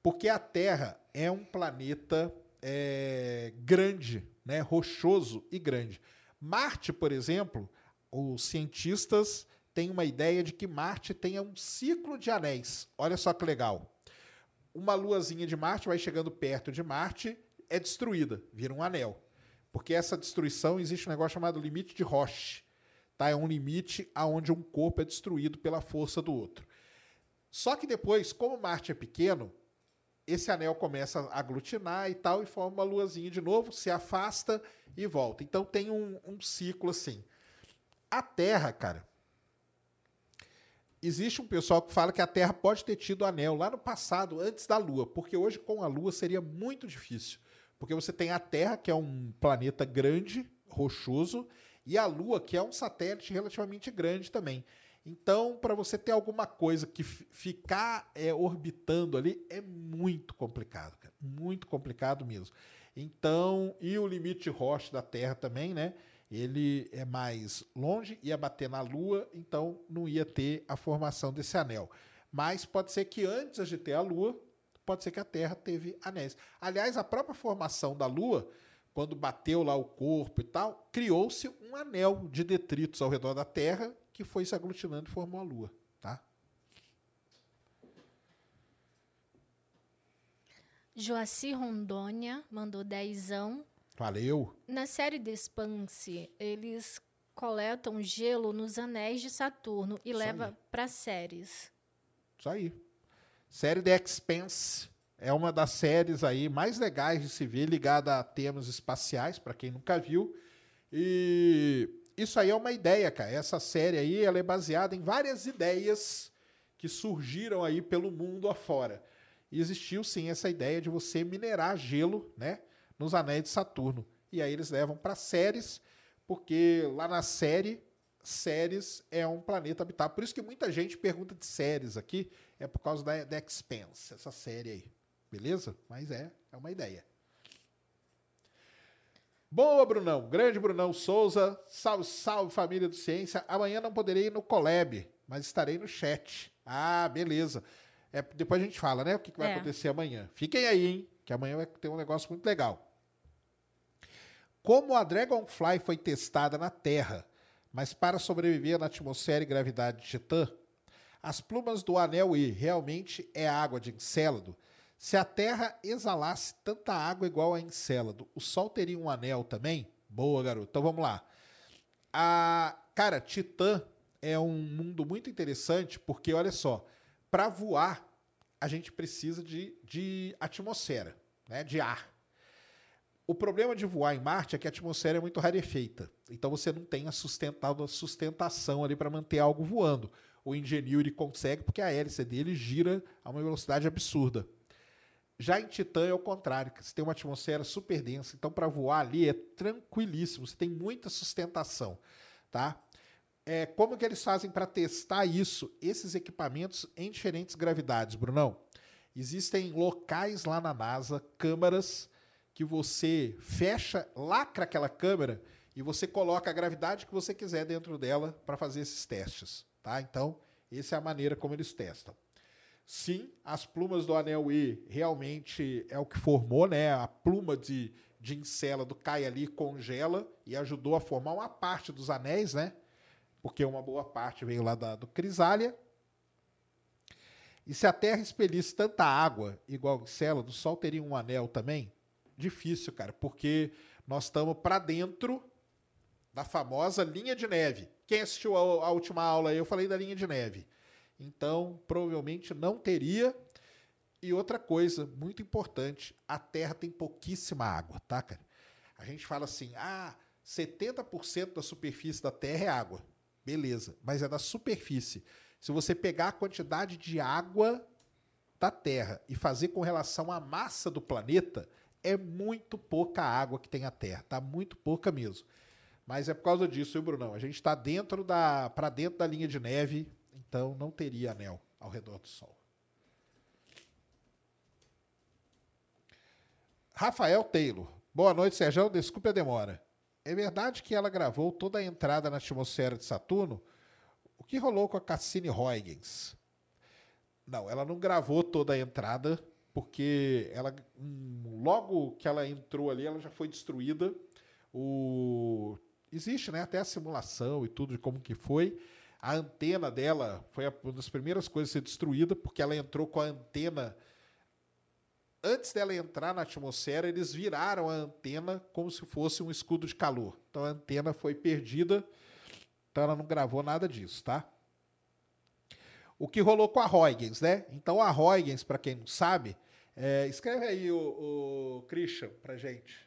Porque a Terra é um planeta é, grande, né, rochoso e grande. Marte, por exemplo, os cientistas têm uma ideia de que Marte tenha um ciclo de anéis. Olha só que legal uma luazinha de Marte vai chegando perto de Marte, é destruída, vira um anel. Porque essa destruição existe um negócio chamado limite de Roche. Tá? É um limite aonde um corpo é destruído pela força do outro. Só que depois, como Marte é pequeno, esse anel começa a aglutinar e tal, e forma uma luazinha de novo, se afasta e volta. Então tem um, um ciclo assim. A Terra, cara, existe um pessoal que fala que a Terra pode ter tido anel lá no passado, antes da Lua, porque hoje com a Lua seria muito difícil. Porque você tem a Terra, que é um planeta grande, rochoso, e a Lua, que é um satélite relativamente grande também. Então, para você ter alguma coisa que ficar é, orbitando ali é muito complicado, cara. Muito complicado mesmo. Então, e o limite Roche da Terra também, né? Ele é mais longe, ia bater na Lua, então não ia ter a formação desse anel. Mas pode ser que antes de ter a Lua, pode ser que a Terra teve anéis. Aliás, a própria formação da Lua, quando bateu lá o corpo e tal, criou-se um anel de detritos ao redor da Terra que foi se aglutinando e formou a Lua, tá? Joaci Rondônia mandou dezão. Valeu. Na série The Expanse, eles coletam gelo nos anéis de Saturno e Isso leva para séries. Isso aí. Série The Expanse é uma das séries aí mais legais de se ver, ligada a temas espaciais, para quem nunca viu. E isso aí é uma ideia, cara. Essa série aí ela é baseada em várias ideias que surgiram aí pelo mundo afora. E existiu sim essa ideia de você minerar gelo, né? Nos anéis de Saturno. E aí eles levam para Ceres, porque lá na série, Ceres é um planeta habitado. Por isso que muita gente pergunta de Ceres aqui, é por causa da, da Expense, essa série aí. Beleza? Mas é, é uma ideia. Boa, Brunão. Grande Brunão Souza. Salve, salve, família do Ciência. Amanhã não poderei ir no Colab, mas estarei no chat. Ah, beleza. É, depois a gente fala, né? O que, que vai É. acontecer amanhã. Fiquem aí, hein? Que amanhã vai ter um negócio muito legal. Como a Dragonfly foi testada na Terra, mas para sobreviver na atmosfera e gravidade de Titã, as plumas do anel E realmente é água de Encélado. Se a Terra exalasse tanta água igual a Encélado, o Sol teria um anel também? Boa, garoto. Então vamos lá. A, cara, Titã é um mundo muito interessante porque, olha só, para voar, a gente precisa de, de atmosfera, né, de ar. O problema de voar em Marte é que a atmosfera é muito rarefeita. Então você não tem a sustentação ali para manter algo voando. O Ingenuity consegue porque a hélice dele gira a uma velocidade absurda. Já em Titã é o contrário, você tem uma atmosfera super densa, então para voar ali é tranquilíssimo, você tem muita sustentação, tá? É, como que eles fazem para testar isso, esses equipamentos em diferentes gravidades, Brunão? Existem locais lá na NASA, câmaras que você fecha, lacra aquela câmera e você coloca a gravidade que você quiser dentro dela para fazer esses testes, tá? Então, essa é a maneira como eles testam. Sim, as plumas do anel E realmente é o que formou, né? A pluma de, de Encélado cai ali, congela e ajudou a formar uma parte dos anéis, né? Porque uma boa parte veio lá da, do Crisália. E se a Terra expelisse tanta água igual Encélado, o Sol teria um anel também? Difícil, cara, porque nós estamos para dentro da famosa linha de neve. Quem assistiu a, a última aula eu falei da linha de neve. Então, provavelmente não teria. E outra coisa muito importante, a Terra tem pouquíssima água, tá, cara? A gente fala assim: "Ah, 70% da superfície da Terra é água". Beleza, mas é da superfície. Se você pegar a quantidade de água da Terra e fazer com relação à massa do planeta, é muito pouca água que tem a Terra, tá? Muito pouca mesmo. Mas é por causa disso, viu, Brunão? A gente está dentro da para dentro da linha de neve, então não teria anel ao redor do Sol. Rafael Taylor. Boa noite, Sérgio. Desculpe a demora. É verdade que ela gravou toda a entrada na atmosfera de Saturno? O que rolou com a Cassini Huygens? Não, ela não gravou toda a entrada, porque ela hum, logo que ela entrou ali, ela já foi destruída. O existe, né, até a simulação e tudo de como que foi. A antena dela foi uma das primeiras coisas a ser destruída, porque ela entrou com a antena antes dela entrar na atmosfera, eles viraram a antena como se fosse um escudo de calor. Então a antena foi perdida, então ela não gravou nada disso, tá? O que rolou com a Huygens, né? Então a Huygens, para quem não sabe, é, escreve aí o, o Christian pra gente.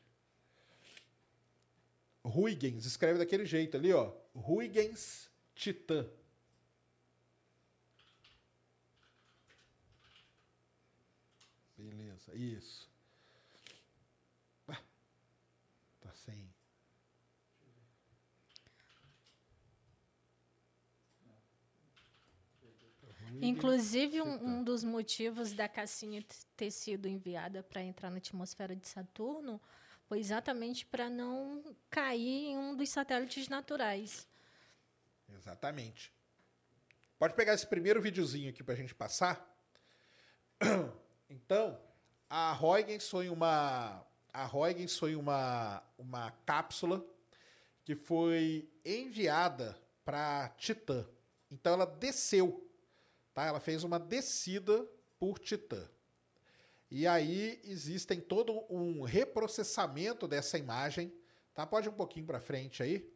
Huygens, escreve daquele jeito ali, ó. Huygens Titã. Isso. Ah, tá sem. Inclusive, um, um dos motivos da Cassini t- ter sido enviada para entrar na atmosfera de Saturno foi exatamente para não cair em um dos satélites naturais. Exatamente. Pode pegar esse primeiro videozinho aqui pra gente passar. Então, a Huygens foi uma a Huygens foi uma uma cápsula que foi enviada para Titã. Então ela desceu, tá? Ela fez uma descida por Titã. E aí existem todo um reprocessamento dessa imagem, tá? Pode ir um pouquinho para frente aí.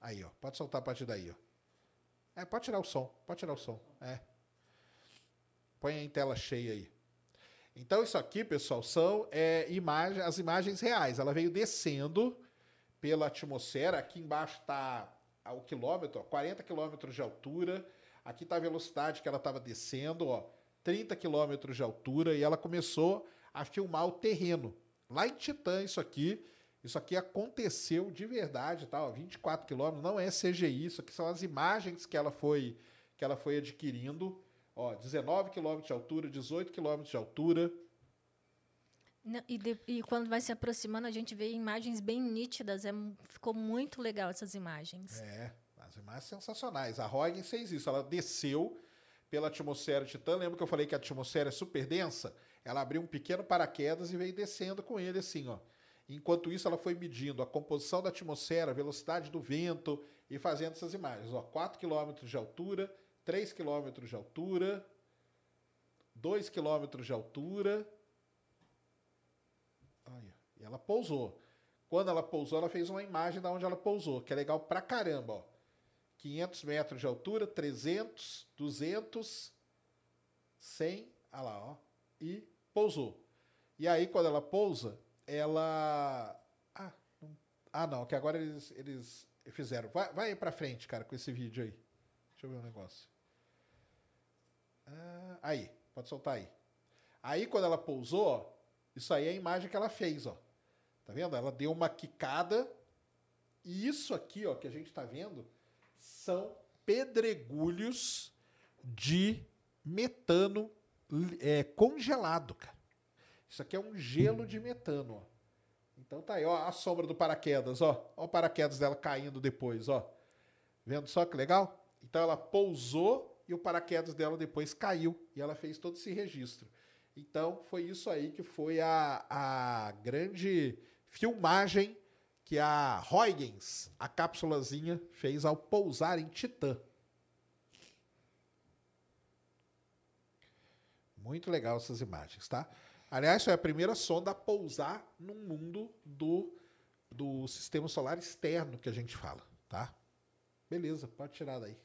Aí, ó. Pode soltar a partir daí, ó. É, pode tirar o som. Pode tirar o som. É. Põe em tela cheia aí. Então, isso aqui, pessoal, são é, as imagens reais. Ela veio descendo pela atmosfera. Aqui embaixo está o quilômetro, ó, 40 quilômetros de altura. Aqui está a velocidade que ela estava descendo, ó, 30 quilômetros de altura. E ela começou a filmar o terreno. Lá em Titã, isso aqui. Isso aqui aconteceu de verdade, tá? ó, 24 quilômetros, não é CGI, isso aqui são as imagens que ela foi, que ela foi adquirindo. Ó, 19 quilômetros de altura, 18 quilômetros de altura. Não, E, de- e quando vai se aproximando, a gente vê imagens bem nítidas. É, ficou muito legal essas imagens. É, as imagens sensacionais. A Huygens fez isso, ela desceu, pela atmosfera Titã. Lembra que eu falei que a atmosfera é super densa? Ela abriu um pequeno paraquedas e veio descendo com ele assim, ó. Enquanto isso, ela foi medindo a composição da atmosfera, a velocidade do vento e fazendo essas imagens. Ó, 4 km de altura, 3 km de altura, 2 km de altura. E ela pousou. Quando ela pousou, ela fez uma imagem de onde ela pousou, que é legal pra caramba. Ó. 500 metros de altura, 300, 200, 100, olha lá, ó, e pousou. E aí, quando ela pousa, ela. Ah, não, ah, não que agora eles, eles fizeram. Vai, vai para frente, cara, com esse vídeo aí. Deixa eu ver um negócio. Ah, aí, pode soltar aí. Aí, quando ela pousou, ó, isso aí é a imagem que ela fez, ó. Tá vendo? Ela deu uma quicada. E isso aqui, ó, que a gente tá vendo, são pedregulhos de metano é, congelado, cara. Isso aqui é um gelo de metano, ó. Então tá aí, ó, a sombra do paraquedas, ó. Ó o paraquedas dela caindo depois, ó. Vendo só que legal? Então ela pousou e o paraquedas dela depois caiu e ela fez todo esse registro. Então foi isso aí que foi a, a grande filmagem que a Huygens, a cápsulazinha, fez ao pousar em Titã. Muito legal essas imagens, tá? Aliás, foi a primeira sonda a pousar no mundo do, do sistema solar externo que a gente fala, tá? Beleza, pode tirar daí.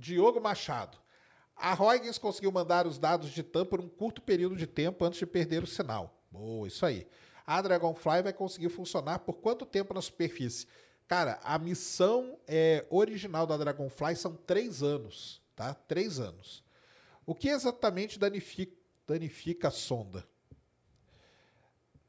Diogo Machado. A Huygens conseguiu mandar os dados de TAM por um curto período de tempo antes de perder o sinal. Boa, isso aí. A Dragonfly vai conseguir funcionar por quanto tempo na superfície? Cara, a missão é, original da Dragonfly são três anos, tá? Três anos. O que exatamente danifica, danifica a sonda?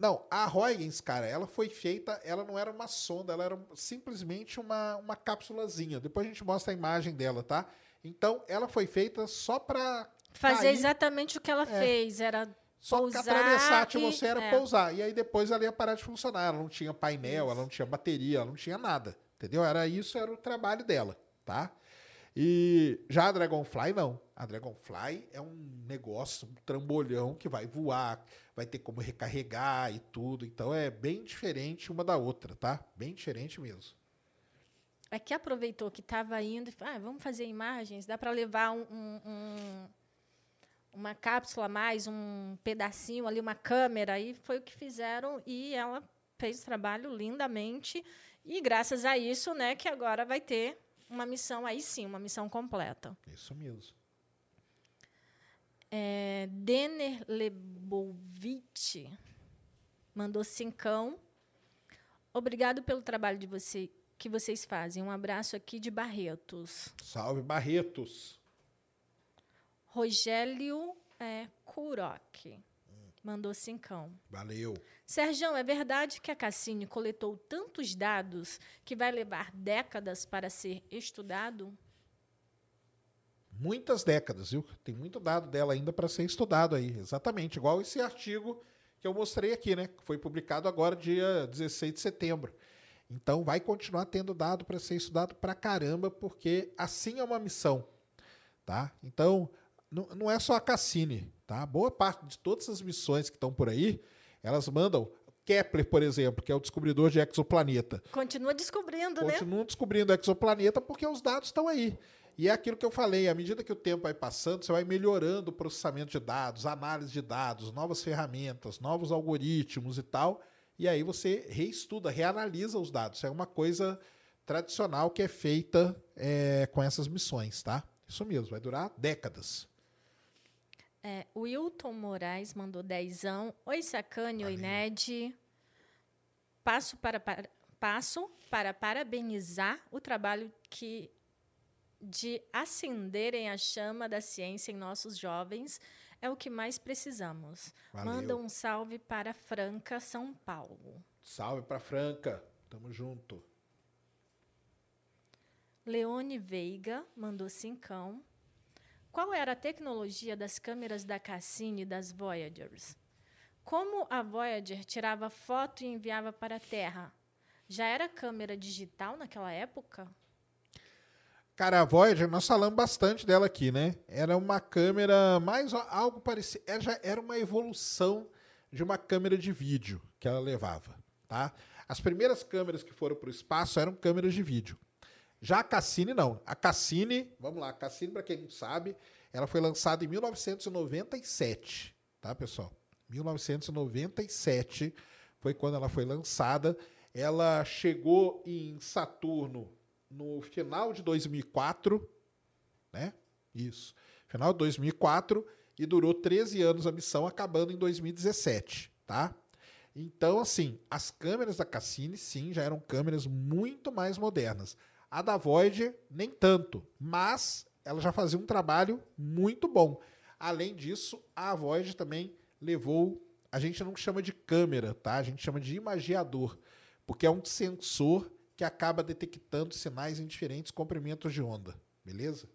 Não, a Huygens, cara, ela foi feita, ela não era uma sonda, ela era simplesmente uma, uma cápsulazinha. Depois a gente mostra a imagem dela, tá? Então, ela foi feita só para fazer cair. exatamente o que ela é. fez, era só pousar atravessar a atmosfera, e, é. pousar. E aí depois ela ia parar de funcionar. Ela não tinha painel, isso. ela não tinha bateria, ela não tinha nada. Entendeu? Era isso, era o trabalho dela, tá? E já a Dragonfly, não. A Dragonfly é um negócio, um trambolhão que vai voar, vai ter como recarregar e tudo. Então é bem diferente uma da outra, tá? Bem diferente mesmo. É que aproveitou que estava indo e falou, ah, vamos fazer imagens, dá para levar um, um, um, uma cápsula a mais, um pedacinho ali, uma câmera, e foi o que fizeram, e ela fez o trabalho lindamente, e graças a isso, né, que agora vai ter uma missão, aí sim, uma missão completa. Isso mesmo. É, Denner Lebovitch mandou cincão. Obrigado pelo trabalho de você, que vocês fazem. Um abraço aqui de Barretos. Salve, Barretos. Rogério é. Mandou cincão. Valeu. Serjão, é verdade que a Cassini coletou tantos dados que vai levar décadas para ser estudado? Muitas décadas, viu? Tem muito dado dela ainda para ser estudado aí. Exatamente, igual esse artigo que eu mostrei aqui, né? Que foi publicado agora, dia 16 de setembro. Então vai continuar tendo dado para ser estudado para caramba, porque assim é uma missão, tá? Então não, não é só a Cassini, tá? Boa parte de todas as missões que estão por aí, elas mandam Kepler, por exemplo, que é o descobridor de exoplaneta. Continua descobrindo, Continua né? Continua descobrindo exoplaneta porque os dados estão aí. E é aquilo que eu falei, à medida que o tempo vai passando, você vai melhorando o processamento de dados, análise de dados, novas ferramentas, novos algoritmos e tal. E aí você reestuda, reanalisa os dados. É uma coisa tradicional que é feita é, com essas missões, tá? Isso mesmo, vai durar décadas. É, o Wilton Moraes mandou dezão. Oi, Sacane, oi, Ned. Passo para, para, passo para parabenizar o trabalho que de acenderem a chama da ciência em nossos jovens é o que mais precisamos. Valeu. Manda um salve para Franca, São Paulo. Salve para Franca. Tamo junto. Leone Veiga mandou cincão. Qual era a tecnologia das câmeras da Cassini e das Voyagers? Como a Voyager tirava foto e enviava para a Terra? Já era câmera digital naquela época? Cara, a Voyager, nós falamos bastante dela aqui, né? Era uma câmera mais algo parecido. Era, já era uma evolução de uma câmera de vídeo que ela levava, tá? As primeiras câmeras que foram para o espaço eram câmeras de vídeo. Já a Cassini não. A Cassini, vamos lá, a Cassini, para quem não sabe, ela foi lançada em 1997, tá, pessoal? 1997 foi quando ela foi lançada. Ela chegou em Saturno no final de 2004, né? Isso. Final de 2004 e durou 13 anos a missão, acabando em 2017, tá? Então, assim, as câmeras da Cassini, sim, já eram câmeras muito mais modernas. A da Voyager, nem tanto, mas ela já fazia um trabalho muito bom. Além disso, a Voyager também levou, a gente não chama de câmera, tá? A gente chama de imagiador, porque é um sensor que acaba detectando sinais em diferentes comprimentos de onda, beleza?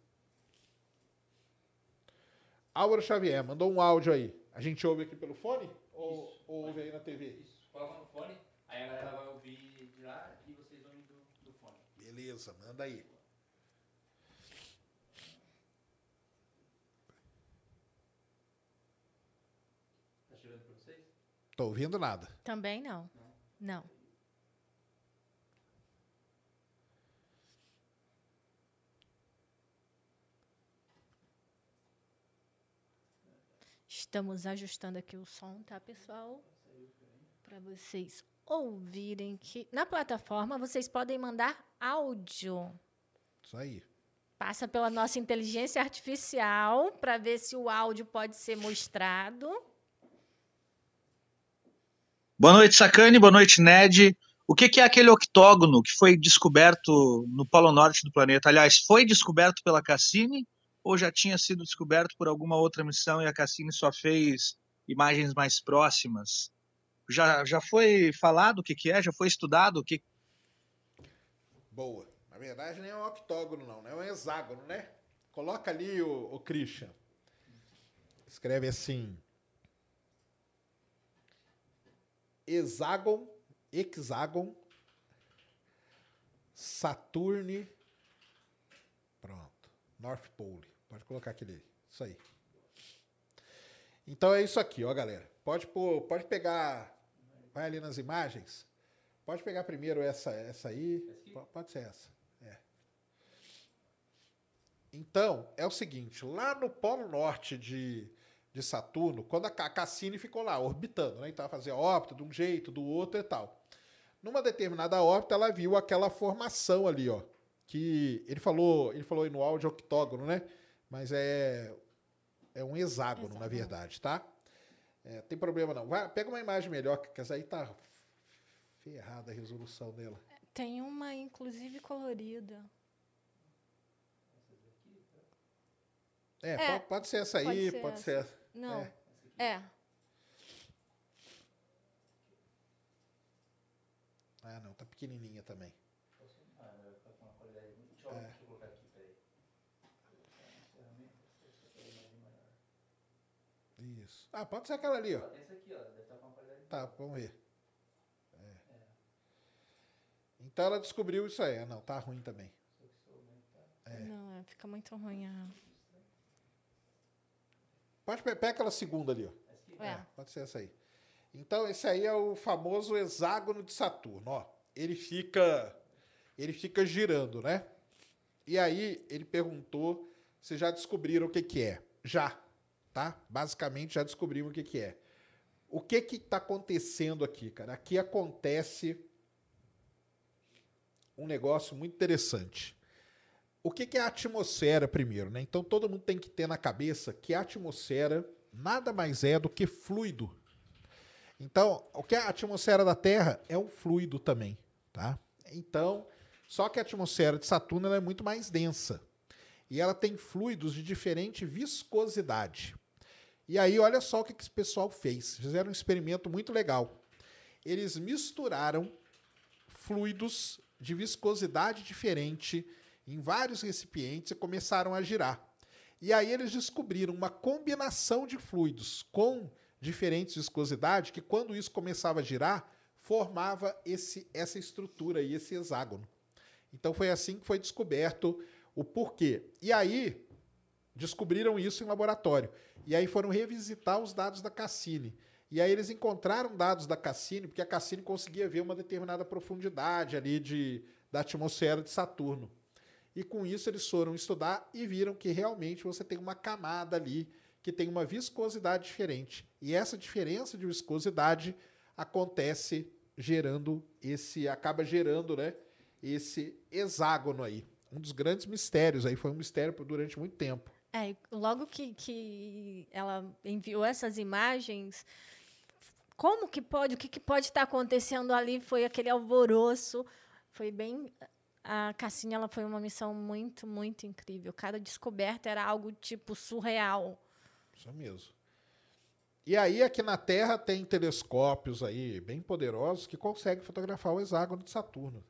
Álvaro Xavier mandou um áudio aí. A gente ouve aqui pelo fone? Ou, ou ouve aí na TV? Isso, coloca no fone, aí a galera vai ouvir de lá e vocês ouvem do, do fone. Beleza, manda aí. Tá chegando pra vocês? Tô ouvindo nada. Também não. Não. Estamos ajustando aqui o som, tá, pessoal? Para vocês ouvirem que na plataforma vocês podem mandar áudio. Isso aí. Passa pela nossa inteligência artificial para ver se o áudio pode ser mostrado. Boa noite, Sacane. Boa noite, Ned. O que, que é aquele octógono que foi descoberto no Polo Norte do planeta? Aliás, foi descoberto pela Cassini ou já tinha sido descoberto por alguma outra missão e a Cassini só fez imagens mais próximas? Já, já foi falado o que, que é? Já foi estudado o que? Boa. Na verdade, nem é um octógono, não. É um hexágono, né? Coloca ali o, o Christian. Escreve assim. Hexágon, hexágon, Saturne, pronto, North Pole. Pode colocar aquele, isso aí. Então é isso aqui, ó, galera. Pode pode pegar, vai ali nas imagens. Pode pegar primeiro essa, essa aí. Pode ser essa. É. Então, é o seguinte, lá no Polo Norte de, de Saturno, quando a Cassini ficou lá, orbitando, né? Então, fazia órbita de um jeito, do outro e tal. Numa determinada órbita, ela viu aquela formação ali, ó. Que ele falou, ele falou aí no áudio octógono, né? Mas é, é um hexágono, hexágono. na verdade, tá? É, tem problema não. Vai, pega uma imagem melhor, que essa aí tá ferrada a resolução dela. Tem uma, inclusive, colorida. É, é pode, pode, ser essa aí, pode ser, pode essa. ser essa. Não. É. é. Ah, não, tá pequenininha também. Isso. Ah, pode ser aquela ali, ó. Essa aqui, ó. Deve estar com qualidade. Tá, vamos ver. É. É. Então ela descobriu isso aí. Não, tá ruim também. É. Não, é, fica muito ruim. A... Pode pegar aquela segunda ali, ó. É. é. Pode ser essa aí. Então esse aí é o famoso hexágono de Saturno, ó. Ele fica ele fica girando, né? E aí ele perguntou se já descobriram o que que é. Já tá? Basicamente já descobrimos o que, que é. O que que está acontecendo aqui, cara? Aqui acontece um negócio muito interessante. O que, que é a atmosfera primeiro, né? Então todo mundo tem que ter na cabeça que a atmosfera nada mais é do que fluido. Então, o que é a atmosfera da Terra é um fluido também, tá? Então, só que a atmosfera de Saturno é muito mais densa. E ela tem fluidos de diferente viscosidade. E aí, olha só o que esse pessoal fez. Fizeram um experimento muito legal. Eles misturaram fluidos de viscosidade diferente em vários recipientes e começaram a girar. E aí eles descobriram uma combinação de fluidos com diferentes viscosidades que quando isso começava a girar, formava esse, essa estrutura aí, esse hexágono. Então foi assim que foi descoberto o porquê. E aí descobriram isso em laboratório. E aí foram revisitar os dados da Cassini. E aí eles encontraram dados da Cassini, porque a Cassini conseguia ver uma determinada profundidade ali de, da atmosfera de Saturno. E com isso eles foram estudar e viram que realmente você tem uma camada ali que tem uma viscosidade diferente. E essa diferença de viscosidade acontece gerando esse acaba gerando, né, esse hexágono aí. Um dos grandes mistérios aí foi um mistério durante muito tempo. É, logo que, que ela enviou essas imagens, como que pode, o que, que pode estar acontecendo ali? Foi aquele alvoroço, foi bem a Cassinha ela foi uma missão muito, muito incrível. Cada descoberta era algo tipo surreal. Isso mesmo. E aí aqui na Terra tem telescópios aí bem poderosos que conseguem fotografar o hexágono de Saturno,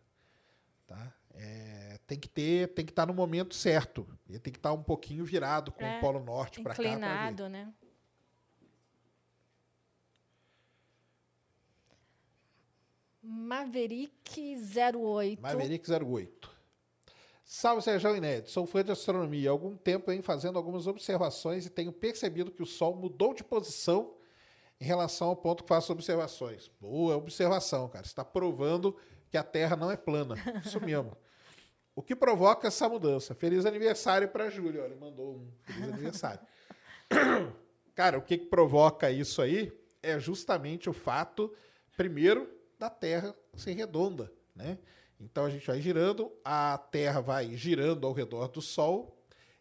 tá? É, tem que ter, tem que estar no momento certo. Ele tem que estar um pouquinho virado com é, o polo norte para cá. Inclinado, né? Maverick 08. Maverick 08. Salve, Sérgio Inédito. Sou fã de astronomia. Há algum tempo venho fazendo algumas observações e tenho percebido que o Sol mudou de posição em relação ao ponto que faço observações. Boa observação, cara. Está provando que a Terra não é plana. Isso mesmo. o que provoca essa mudança? Feliz aniversário para Júlio. Ele mandou um feliz aniversário. cara, o que, que provoca isso aí é justamente o fato, primeiro, da Terra ser redonda, né? Então a gente vai girando, a Terra vai girando ao redor do Sol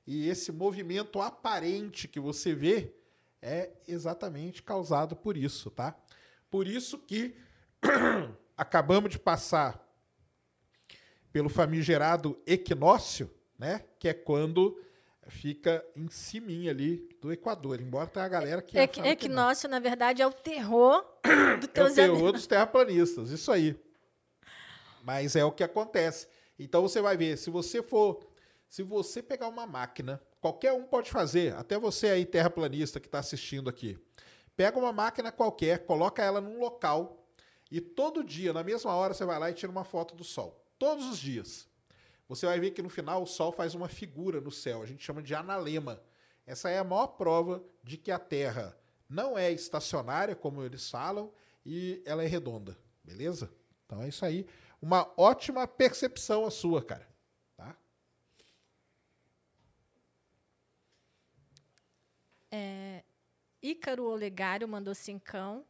e esse movimento aparente que você vê é exatamente causado por isso, tá? Por isso que acabamos de passar pelo famigerado equinócio, né? Que é quando fica em cima ali do Equador, embora tenha a galera que... É, equinócio, na verdade, é o terror do É o terror dos terraplanistas, isso aí. Mas é o que acontece. Então você vai ver, se você for... Se você pegar uma máquina, qualquer um pode fazer, até você aí, terraplanista, que está assistindo aqui. Pega uma máquina qualquer, coloca ela num local e todo dia, na mesma hora, você vai lá e tira uma foto do Sol. Todos os dias você vai ver que no final o Sol faz uma figura no céu, a gente chama de analema. Essa é a maior prova de que a Terra não é estacionária, como eles falam, e ela é redonda, beleza? Então é isso aí. Uma ótima percepção a sua, cara. Tá? É, Ícaro Olegário mandou cincão.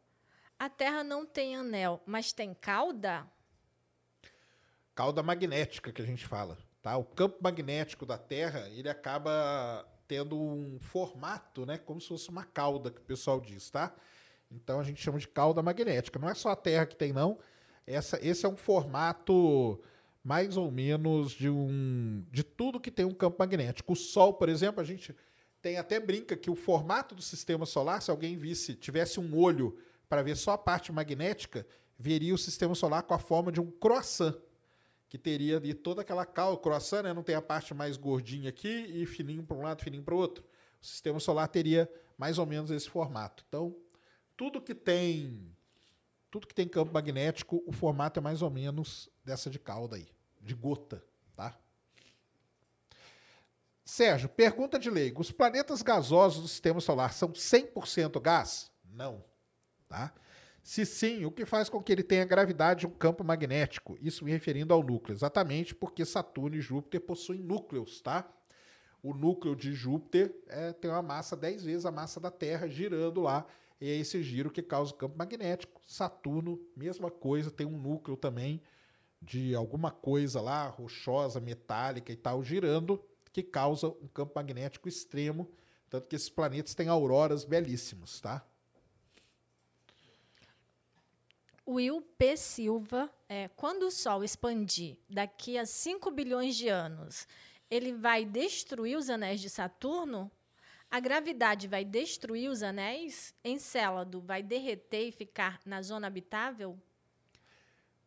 A Terra não tem anel, mas tem cauda? Cauda magnética que a gente fala. Tá? O campo magnético da Terra ele acaba tendo um formato, né, como se fosse uma cauda que o pessoal diz, tá? Então a gente chama de cauda magnética. Não é só a Terra que tem não. Essa, esse é um formato mais ou menos de um de tudo que tem um campo magnético. O Sol, por exemplo, a gente tem até brinca que o formato do sistema solar, se alguém visse, tivesse um olho para ver só a parte magnética, veria o sistema solar com a forma de um croissant que teria ali toda aquela cal, croissant, né? não tem a parte mais gordinha aqui e fininho para um lado, fininho para o outro. O sistema solar teria mais ou menos esse formato. Então, tudo que tem tudo que tem campo magnético, o formato é mais ou menos dessa de cauda aí, de gota, tá? Sérgio, pergunta de leigo. Os planetas gasosos do sistema solar são 100% gás? Não, tá? Se sim, o que faz com que ele tenha gravidade de um campo magnético? Isso me referindo ao núcleo, exatamente porque Saturno e Júpiter possuem núcleos, tá? O núcleo de Júpiter é, tem uma massa 10 vezes a massa da Terra girando lá, e é esse giro que causa o campo magnético. Saturno, mesma coisa, tem um núcleo também de alguma coisa lá, rochosa, metálica e tal, girando, que causa um campo magnético extremo, tanto que esses planetas têm auroras belíssimas, tá? Will P. Silva, é, quando o Sol expandir daqui a 5 bilhões de anos, ele vai destruir os anéis de Saturno? A gravidade vai destruir os anéis? Encélado vai derreter e ficar na zona habitável?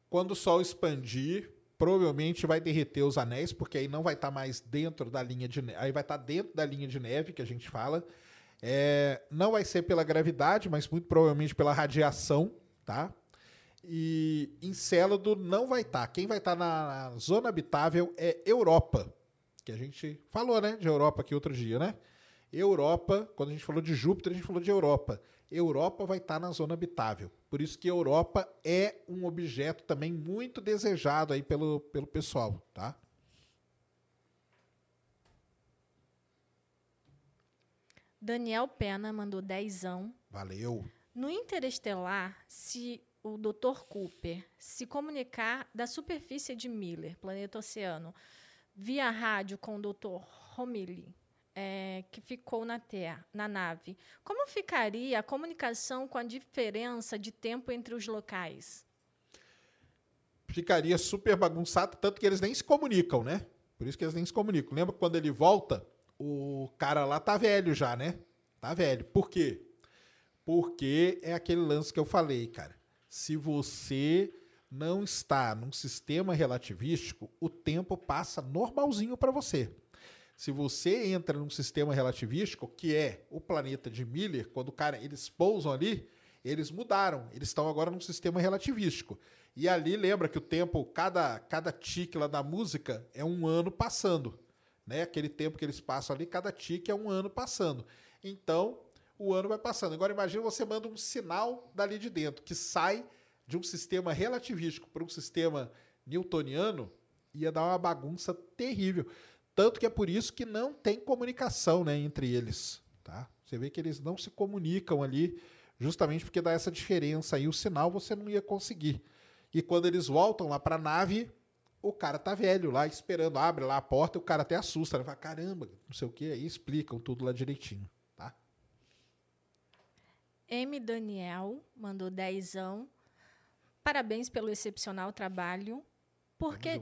Quando o Sol expandir, provavelmente vai derreter os anéis, porque aí não vai estar tá mais dentro da linha de. Aí vai estar tá dentro da linha de neve que a gente fala. É, não vai ser pela gravidade, mas muito provavelmente pela radiação, tá? E Encélado não vai estar. Quem vai estar na zona habitável é Europa. Que a gente falou, né? De Europa aqui outro dia, né? Europa, quando a gente falou de Júpiter, a gente falou de Europa. Europa vai estar na zona habitável. Por isso que Europa é um objeto também muito desejado aí pelo, pelo pessoal, tá? Daniel Pena mandou dezão. Valeu. No interestelar, se o Dr. Cooper se comunicar da superfície de Miller, planeta oceano, via rádio com o Dr. Romilly, é, que ficou na Terra, na nave, como ficaria a comunicação com a diferença de tempo entre os locais? Ficaria super bagunçado, tanto que eles nem se comunicam, né? Por isso que eles nem se comunicam. Lembra quando ele volta, o cara lá tá velho já, né? Tá velho. Por quê? Porque é aquele lance que eu falei, cara. Se você não está num sistema relativístico, o tempo passa normalzinho para você. Se você entra num sistema relativístico, que é o planeta de Miller, quando o cara eles pousam ali, eles mudaram. Eles estão agora num sistema relativístico. E ali lembra que o tempo, cada cada tique lá da música é um ano passando, né? Aquele tempo que eles passam ali, cada tique é um ano passando. Então, o ano vai passando. Agora imagine você manda um sinal dali de dentro que sai de um sistema relativístico para um sistema newtoniano, ia dar uma bagunça terrível. Tanto que é por isso que não tem comunicação né, entre eles. Tá? Você vê que eles não se comunicam ali, justamente porque dá essa diferença aí. O sinal você não ia conseguir. E quando eles voltam lá para a nave, o cara tá velho lá esperando, abre lá a porta, e o cara até assusta, né? Fala, caramba, não sei o que, aí explicam tudo lá direitinho? M. Daniel mandou dezão. Parabéns pelo excepcional trabalho. Por que,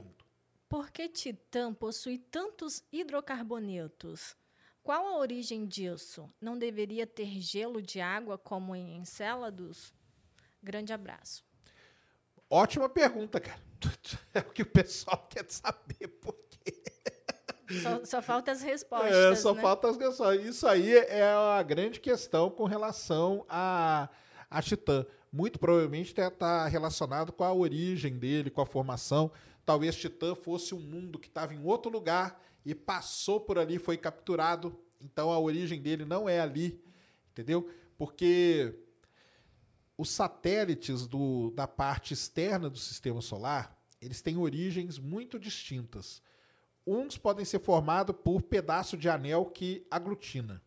por que Titã possui tantos hidrocarbonetos? Qual a origem disso? Não deveria ter gelo de água como em Encélados? Grande abraço. Ótima pergunta, cara. É o que o pessoal quer saber, quê? Só, só falta as respostas. É, só né? falta as questões. Isso aí é a grande questão com relação a, a Titã. Muito provavelmente está relacionado com a origem dele, com a formação. Talvez Titã fosse um mundo que estava em outro lugar e passou por ali, foi capturado. Então a origem dele não é ali, entendeu? Porque os satélites do, da parte externa do sistema solar, eles têm origens muito distintas. Uns podem ser formados por pedaço de anel que aglutina.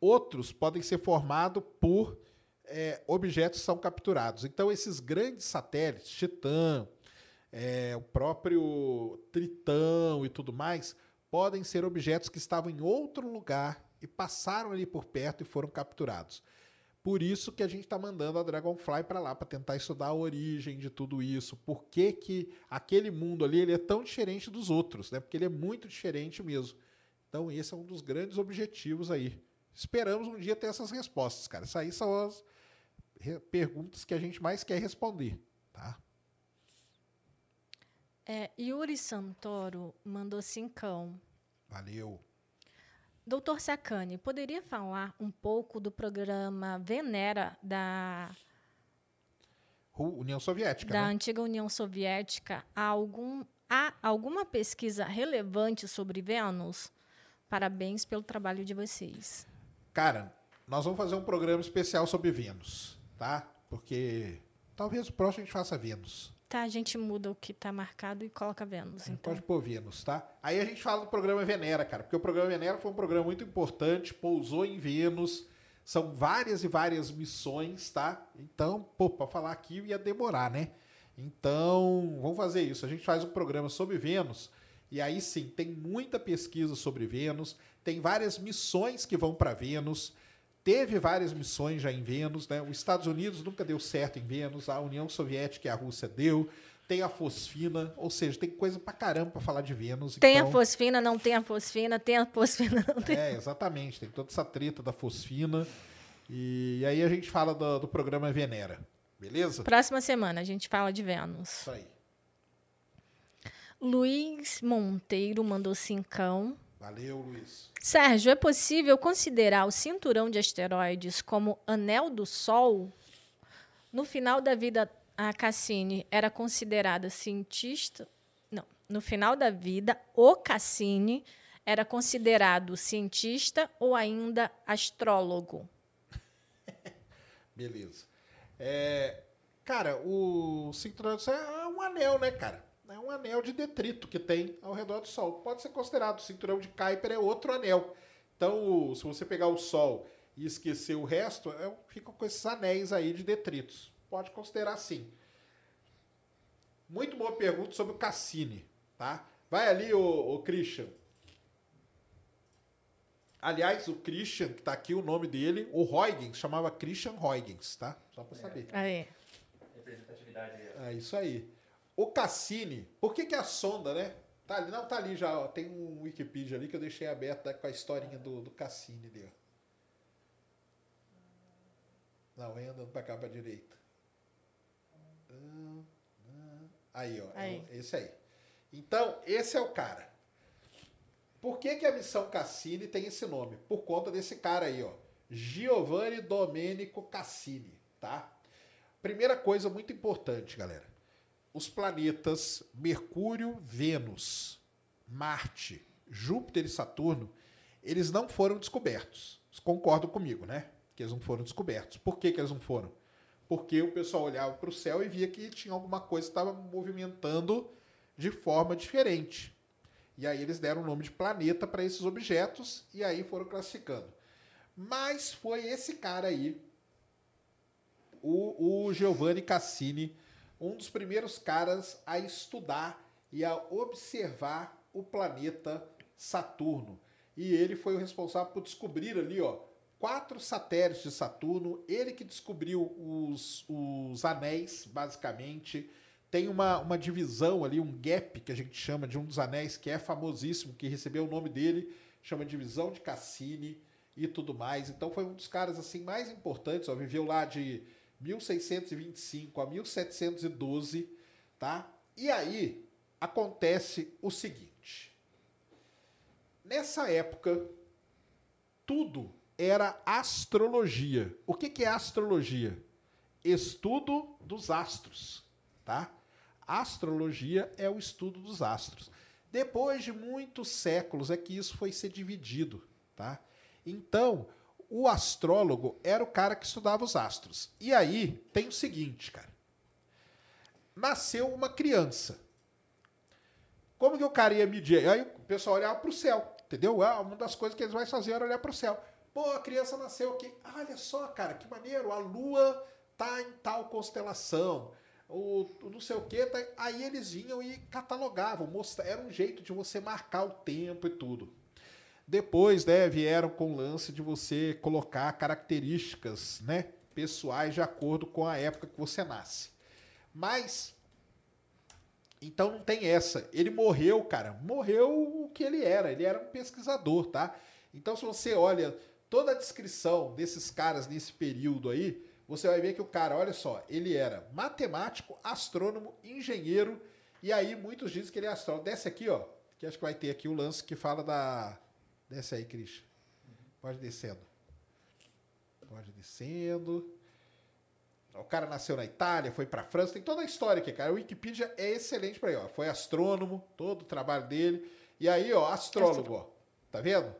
Outros podem ser formados por é, objetos que são capturados. Então, esses grandes satélites, Titã, é, o próprio Tritão e tudo mais, podem ser objetos que estavam em outro lugar e passaram ali por perto e foram capturados. Por isso que a gente está mandando a Dragonfly para lá, para tentar estudar a origem de tudo isso. Por que, que aquele mundo ali ele é tão diferente dos outros, né? Porque ele é muito diferente mesmo. Então, esse é um dos grandes objetivos aí. Esperamos um dia ter essas respostas, cara. Isso aí são as perguntas que a gente mais quer responder, tá? É, Yuri Santoro mandou cincão. Valeu. Doutor Sacani, poderia falar um pouco do programa Venera da, União Soviética, da né? antiga União Soviética? Há, algum, há alguma pesquisa relevante sobre Vênus? Parabéns pelo trabalho de vocês. Cara, nós vamos fazer um programa especial sobre Vênus, tá? Porque talvez o próximo a gente faça Vênus. Tá, a gente muda o que está marcado e coloca Vênus. Então. Pode pôr Vênus, tá? Aí a gente fala do programa Venera, cara, porque o programa Venera foi um programa muito importante, pousou em Vênus, são várias e várias missões, tá? Então, pô, pra falar aqui ia demorar, né? Então, vamos fazer isso. A gente faz um programa sobre Vênus, e aí sim, tem muita pesquisa sobre Vênus, tem várias missões que vão para Vênus, teve várias missões já em Vênus, né? Os Estados Unidos nunca deu certo em Vênus, a União Soviética e a Rússia deu, tem a fosfina, ou seja, tem coisa pra caramba pra falar de Vênus. Tem então, a fosfina, não tem a fosfina, tem a fosfina, não tem. É, exatamente, tem toda essa treta da fosfina. E aí a gente fala do, do programa Venera, beleza? Próxima semana a gente fala de Vênus. Isso aí. Luiz Monteiro mandou cincão. Valeu, Luiz. Sérgio, é possível considerar o cinturão de asteroides como anel do Sol? No final da vida a Cassini era considerada cientista. Não, no final da vida, o Cassini era considerado cientista ou ainda astrólogo. Beleza. É, cara, o cinturão é um anel, né, cara? É um anel de detrito que tem ao redor do Sol. Pode ser considerado. O cinturão de Kuiper é outro anel. Então, se você pegar o Sol e esquecer o resto, é, fica com esses anéis aí de detritos. Pode considerar sim. Muito boa pergunta sobre o Cassini, tá? Vai ali, o, o Christian. Aliás, o Christian, que tá aqui, o nome dele, o Huygens, chamava Christian Huygens, tá? Só para saber. Aí. Representatividade aí. ó. É isso aí. O Cassini, por que, que a sonda, né? Tá ali, não, tá ali já, ó, tem um Wikipedia ali que eu deixei aberto né, com a historinha do, do Cassini ali, ó. Não, vem andando pra cá pra direita. Aí, ó. Aí. é Esse aí. Então, esse é o cara. Por que, que a missão Cassini tem esse nome? Por conta desse cara aí, ó. Giovanni Domenico Cassini, tá? Primeira coisa muito importante, galera. Os planetas Mercúrio, Vênus, Marte, Júpiter e Saturno, eles não foram descobertos. Vocês concordam comigo, né? Que eles não foram descobertos. Por que, que eles não foram? Porque o pessoal olhava para o céu e via que tinha alguma coisa que estava movimentando de forma diferente. E aí eles deram o nome de planeta para esses objetos e aí foram classificando. Mas foi esse cara aí, o, o Giovanni Cassini, um dos primeiros caras a estudar e a observar o planeta Saturno. E ele foi o responsável por descobrir ali, ó, quatro satélites de Saturno. Ele que descobriu os, os anéis, basicamente. Tem uma, uma divisão ali, um gap que a gente chama de um dos anéis, que é famosíssimo, que recebeu o nome dele, chama divisão de Cassini e tudo mais. Então foi um dos caras assim mais importantes, ó, viveu lá de 1625 a 1712, tá? E aí acontece o seguinte. Nessa época, tudo era astrologia. O que, é astrologia? Estudo dos astros, tá? Astrologia é o estudo dos astros. Depois de muitos séculos é que isso foi ser dividido, tá? Então, o astrólogo era o cara que estudava os astros. E aí tem o seguinte, cara. Nasceu uma criança. Como que o cara ia medir? Aí o pessoal olhava para o céu, entendeu? Ah, uma das coisas que eles mais faziam era olhar para o céu. Pô, a criança nasceu aqui. Olha só, cara, que maneiro. A lua tá em tal constelação. O, o não sei o que. Tá... Aí eles vinham e catalogavam. Mostra... Era um jeito de você marcar o tempo e tudo. Depois, né, vieram com o lance de você colocar características, né, pessoais de acordo com a época que você nasce. Mas então não tem essa. Ele morreu, cara. Morreu o que ele era. Ele era um pesquisador, tá? Então se você olha toda a descrição desses caras nesse período aí, você vai ver que o cara, olha só, ele era matemático, astrônomo, engenheiro, e aí muitos dizem que ele é astrônomo. Desce aqui, ó, que acho que vai ter aqui o lance que fala da Desce aí, Cris. Pode descendo. Pode descendo. O cara nasceu na Itália, foi para França, tem toda a história aqui, cara. O Wikipedia é excelente para aí, ó. Foi astrônomo, todo o trabalho dele. E aí, ó, astrólogo, ó. Tá vendo?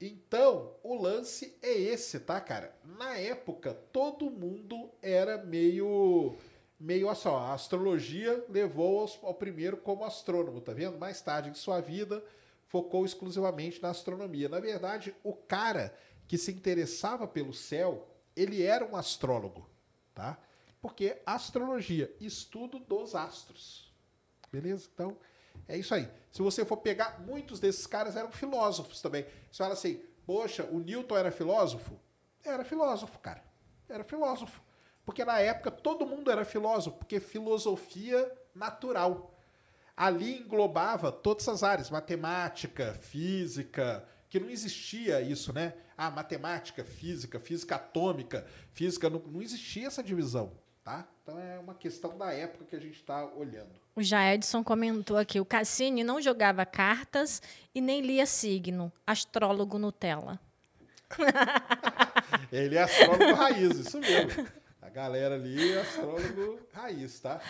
Então, o lance é esse, tá, cara? Na época, todo mundo era meio meio assim, ó, a astrologia levou ao primeiro como astrônomo, tá vendo? Mais tarde em sua vida, focou exclusivamente na astronomia. Na verdade, o cara que se interessava pelo céu, ele era um astrólogo, tá? Porque astrologia, estudo dos astros. Beleza? Então, é isso aí. Se você for pegar, muitos desses caras eram filósofos também. Você fala assim, poxa, o Newton era filósofo? Era filósofo, cara. Era filósofo. Porque na época todo mundo era filósofo, porque filosofia natural ali englobava todas as áreas, matemática, física, que não existia isso, né? Ah, matemática, física, física atômica, física, não, não existia essa divisão, tá? Então é uma questão da época que a gente está olhando. O Jaedson comentou aqui: o Cassini não jogava cartas e nem lia signo. Astrólogo Nutella. Ele é astrólogo raiz, isso mesmo. galera ali é astrólogo raiz, tá?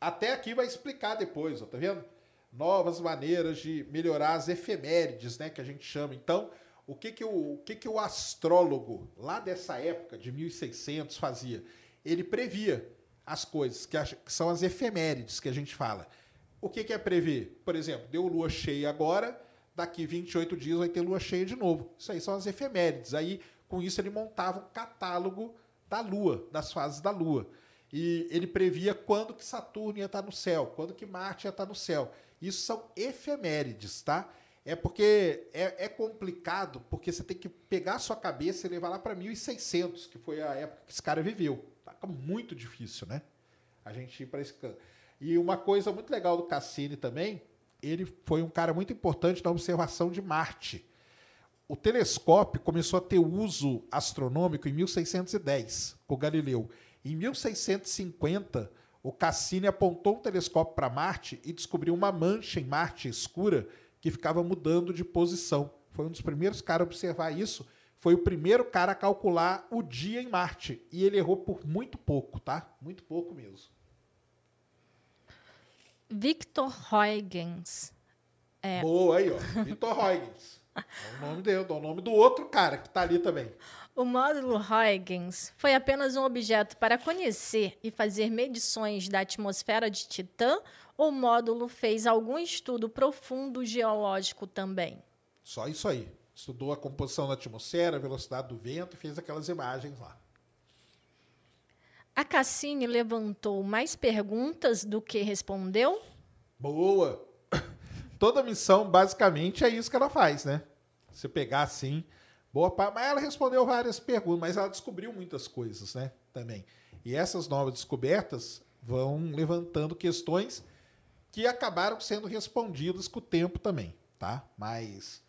Até aqui vai explicar depois, ó, tá vendo? Novas maneiras de melhorar as efemérides, né, que a gente chama. Então, o que que o, o que que o astrólogo lá dessa época de 1600 fazia? Ele previa as coisas que, a- que são as efemérides que a gente fala. O que que é prever? Por exemplo, deu lua cheia agora, daqui 28 dias vai ter lua cheia de novo. Isso aí são as efemérides. Aí, com isso, ele montava um catálogo da lua, das fases da lua. E ele previa quando que Saturno ia estar no céu, quando que Marte ia estar no céu. Isso são efemérides, tá? É porque é, é complicado, porque você tem que pegar a sua cabeça e levar lá para 1600, que foi a época que esse cara viveu. Tá muito difícil, né? A gente ir para esse canto. E uma coisa muito legal do Cassini também, ele foi um cara muito importante na observação de Marte. O telescópio começou a ter uso astronômico em 1610, com Galileu. Em 1650, o Cassini apontou um telescópio para Marte e descobriu uma mancha em Marte escura que ficava mudando de posição. Foi um dos primeiros caras a observar isso. Foi o primeiro cara a calcular o dia em Marte. E ele errou por muito pouco, tá? Muito pouco mesmo. Victor Huygens. Boa aí, ó. Vitor Huygens. É o nome dele, é o nome do outro cara que tá ali também. O módulo Huygens foi apenas um objeto para conhecer e fazer medições da atmosfera de Titã ou o módulo fez algum estudo profundo geológico também? Só isso aí. Estudou a composição da atmosfera, a velocidade do vento e fez aquelas imagens lá. A Cassini levantou mais perguntas do que respondeu? Boa! Toda missão, basicamente, é isso que ela faz, né? Se pegar assim, boa parte. Mas ela respondeu várias perguntas, mas ela descobriu muitas coisas, né? Também. E essas novas descobertas vão levantando questões que acabaram sendo respondidas com o tempo também, tá? Mas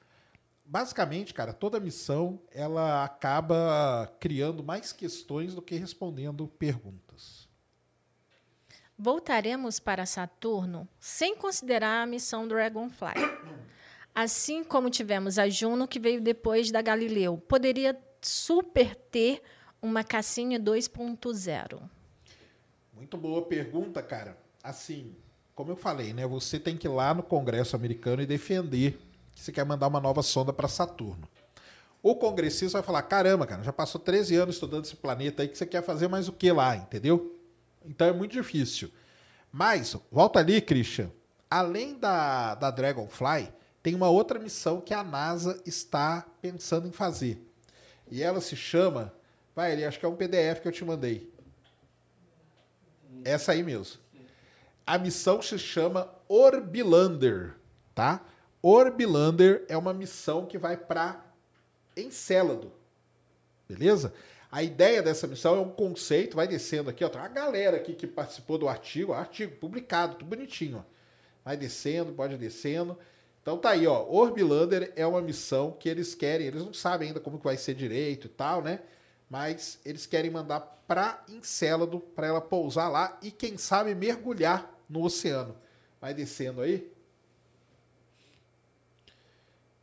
basicamente, cara, toda missão ela acaba criando mais questões do que respondendo perguntas. Voltaremos para Saturno sem considerar a missão Dragonfly. Assim como tivemos a Juno, que veio depois da Galileu. Poderia super ter uma Cassini 2.0. Muito boa pergunta, cara. Assim, como eu falei, né? Você tem que ir lá no Congresso americano e defender que você quer mandar uma nova sonda para Saturno. O congressista vai falar: caramba, cara, já passou 13 anos estudando esse planeta aí, que você quer fazer mais o que lá, entendeu? Então é muito difícil. Mas, volta ali, Christian. Além da, da Dragonfly, tem uma outra missão que a NASA está pensando em fazer. E ela se chama. Vai, ali, acho que é um PDF que eu te mandei. Essa aí mesmo. A missão se chama Orbilander, tá? Orbilander é uma missão que vai para Encélado. Beleza? A ideia dessa missão é um conceito, vai descendo aqui, ó, tem uma galera aqui que participou do artigo, artigo publicado, tudo bonitinho, ó. Vai descendo, pode descendo. Então tá aí, ó, Orbilander é uma missão que eles querem, eles não sabem ainda como que vai ser direito e tal, né? Mas eles querem mandar para Encélado para ela pousar lá e quem sabe mergulhar no oceano. Vai descendo aí.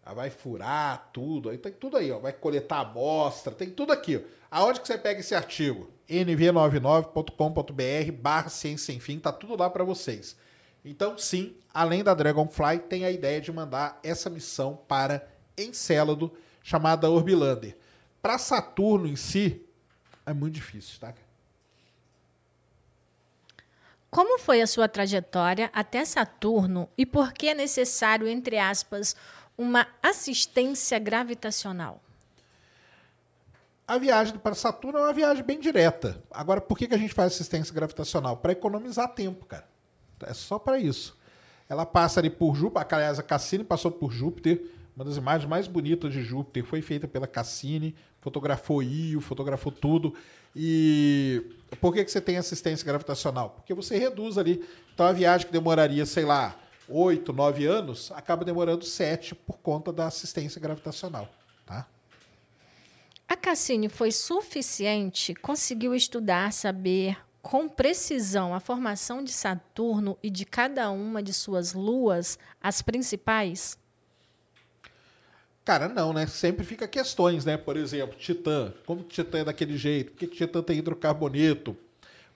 Ela vai furar tudo, aí tem tudo aí, ó. Vai coletar amostra, tem tudo aqui. Ó. Aonde que você pega esse artigo? nv99.com.br barra ciência sem fim, tá tudo lá para vocês. Então, sim, além da Dragonfly, tem a ideia de mandar essa missão para Encélado, chamada Orbilander. Para Saturno em si, é muito difícil, tá? Como foi a sua trajetória até Saturno e por que é necessário, entre aspas, uma assistência gravitacional? A viagem para Saturno é uma viagem bem direta. Agora, por que, que a gente faz assistência gravitacional? Para economizar tempo, cara. É só para isso. Ela passa ali por Júpiter. Aliás, a Cassini passou por Júpiter. Uma das imagens mais bonitas de Júpiter foi feita pela Cassini. Fotografou Io, fotografou tudo. E por que, que você tem assistência gravitacional? Porque você reduz ali. Então, a viagem que demoraria, sei lá, 8, 9 anos, acaba demorando 7 por conta da assistência gravitacional. Tá? A Cassini foi suficiente, conseguiu estudar, saber com precisão a formação de Saturno e de cada uma de suas luas, as principais? Cara, não, né? Sempre fica questões, né? Por exemplo, Titã. Como que Titã é daquele jeito? Por que, Titã tem hidrocarboneto?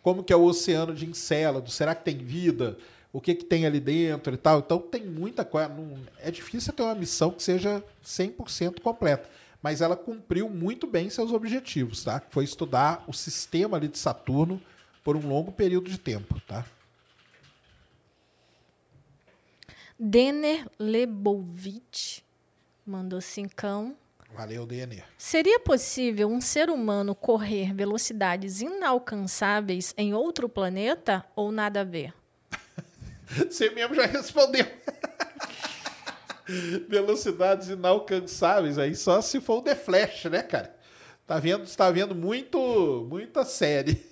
Como que é o oceano de Encélado? Será que tem vida? O que, que tem ali dentro e tal? Então tem muita coisa. É difícil ter uma missão que seja 100% completa. Mas ela cumpriu muito bem seus objetivos, tá? Foi estudar o sistema ali de Saturno por um longo período de tempo, tá? Denner Lebovitch mandou cincão. Valeu, Denner. Seria possível um ser humano correr velocidades inalcançáveis em outro planeta ou nada a ver? Você mesmo já respondeu. Velocidades inalcançáveis aí só se for o The Flash, né, cara? Tá vendo, está vendo muito, muita série.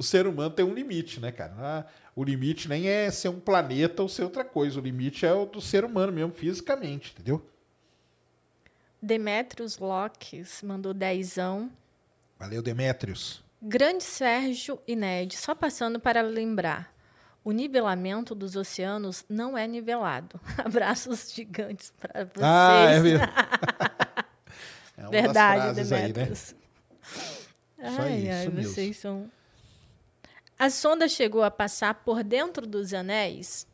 O ser humano tem um limite, né, cara? Ah, O limite nem é ser um planeta ou ser outra coisa. O limite é o do ser humano mesmo, fisicamente, entendeu? Demetrius Locks mandou dezão. Valeu, Demétrios. Grande Sérgio e Ned, só passando para lembrar. O nivelamento dos oceanos não é nivelado. Abraços gigantes para vocês. Ah, é mesmo. É Verdade, frases aí, né? Demetrius. Ai, ai, vocês são. A sonda chegou a passar por dentro dos anéis?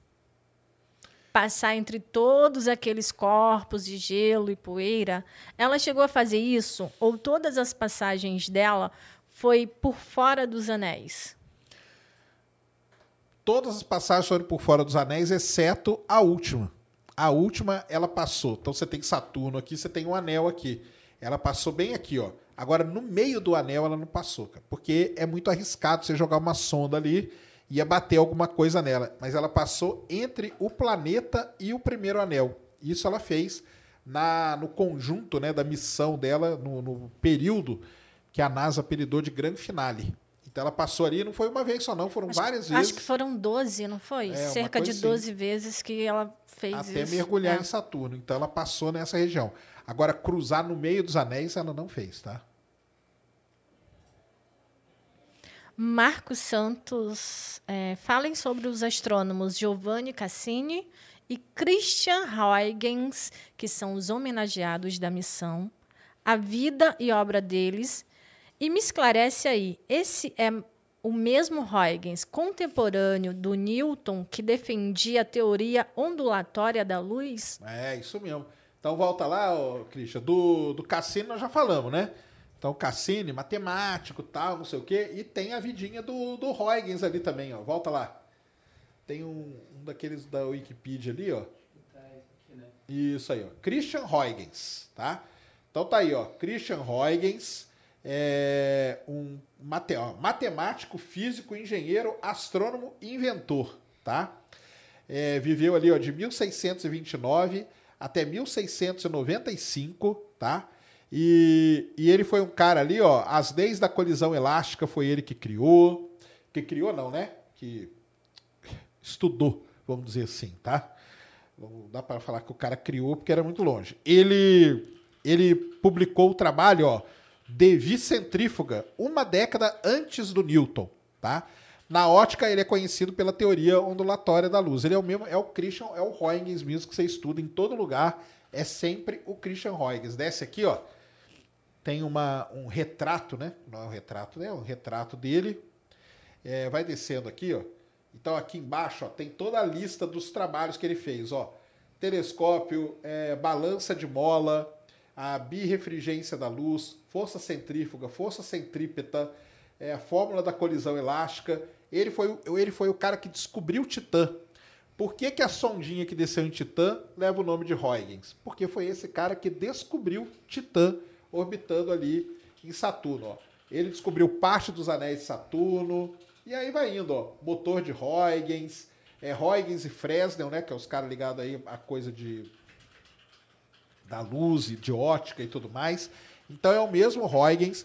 Passar entre todos aqueles corpos de gelo e poeira? Ela chegou a fazer isso? Ou todas as passagens dela foi por fora dos anéis? Todas as passagens foram por fora dos anéis, exceto a última. A última, ela passou. Então você tem Saturno aqui, você tem um anel aqui. Ela passou bem aqui, ó. Agora, no meio do anel, ela não passou, cara. Porque é muito arriscado você jogar uma sonda ali e ia bater alguma coisa nela. Mas ela passou entre o planeta e o primeiro anel. Isso ela fez na, no conjunto né, da missão dela, no, no período que a NASA apelidou de grande finale. Então ela passou ali, não foi uma vez só, não, foram Acho, várias vezes. acho que foram 12, não foi? É, Cerca de coisa 12 vezes que ela fez até isso. mergulhar É. em Saturno. Então ela passou nessa região. Agora, cruzar no meio dos anéis, ela não fez, tá? Marcos Santos, é, falem sobre os astrônomos Giovanni Cassini e Christian Huygens, que são os homenageados da missão, a vida e obra deles. E me esclarece aí, esse é o mesmo Huygens, contemporâneo do Newton, que defendia a teoria ondulatória da luz? É, isso mesmo. Então volta lá, Christian, do, do Cassini nós já falamos, né? Então Cassini, matemático, tal, não sei o quê, e tem a vidinha do, do Huygens ali também, ó. Volta lá. Tem um, um daqueles da Wikipedia ali, ó. Isso aí, ó. Christian Huygens, tá? Então tá aí, ó. Christian Huygens é um mate- ó, matemático, físico, engenheiro, astrônomo inventor, tá? É, viveu ali, ó, de 1629 até 1695, tá? E, e ele foi um cara ali, ó, as leis da colisão elástica foi ele que criou. Que criou, não, né? Que estudou, vamos dizer assim, tá? Não dá para falar que o cara criou porque era muito longe. Ele, ele publicou o trabalho, ó, De Vicentrífuga, uma década antes do Newton, tá? Na ótica, ele é conhecido pela teoria ondulatória da luz. Ele é o mesmo, é o Christian, é o Huygens mesmo que você estuda em todo lugar. É sempre o Christian Huygens. Desce aqui, ó. Tem uma, um retrato, né? Não é um retrato, né? É um retrato dele. É, vai descendo aqui, ó. Então aqui embaixo ó, tem toda a lista dos trabalhos que ele fez. Ó. Telescópio, é, balança de mola, a birrefrigência da luz, força centrífuga, força centrípeta, é, a fórmula da colisão elástica. Ele foi, ele foi o cara que descobriu Titã. Por que, que a sondinha que desceu em Titã leva o nome de Huygens? Porque foi esse cara que descobriu Titã orbitando ali em Saturno. Ó. Ele descobriu parte dos anéis de Saturno. E aí vai indo, ó. Motor de Huygens, é, Huygens e Fresnel, né? Que é os caras ligados aí a coisa de da luz e de ótica e tudo mais. Então é o mesmo Huygens.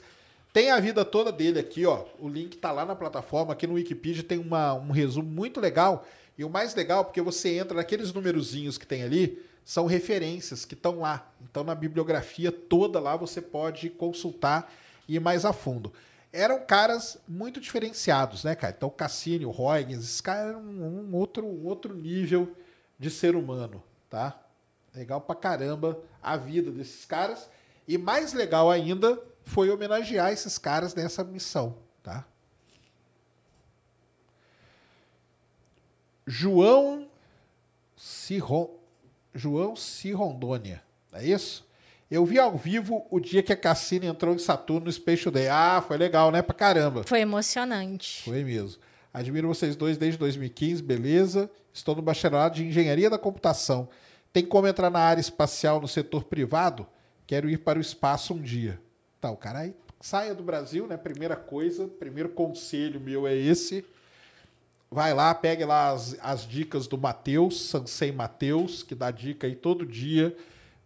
Tem a vida toda dele aqui, ó. O link tá lá na plataforma. Aqui no Wikipedia tem uma, um resumo muito legal. E o mais legal, porque você entra naqueles numerozinhos que tem ali, são referências que estão lá. Então, na bibliografia toda lá, você pode consultar e ir mais a fundo. Eram caras muito diferenciados, né, cara? Então, Cassini, o Huygens, esses caras eram um outro, um outro nível de ser humano, tá? Legal pra caramba a vida desses caras. E mais legal ainda foi homenagear esses caras nessa missão, tá? João Ciron... João Cirondônia, é isso? Eu vi ao vivo o dia que a Cassina entrou em Saturno no Space Day. Ah, foi legal, né? Pra caramba. Foi emocionante. Foi mesmo. Admiro vocês dois desde 2015, beleza? Estou no bacharelado de Engenharia da Computação. Tem como entrar na área espacial no setor privado? Quero ir para o espaço um dia. Tá, o cara aí saia do Brasil, né? Primeira coisa, primeiro conselho meu é esse. Vai lá, pegue lá as, as dicas do Matheus, Sansei Matheus, que dá dica aí todo dia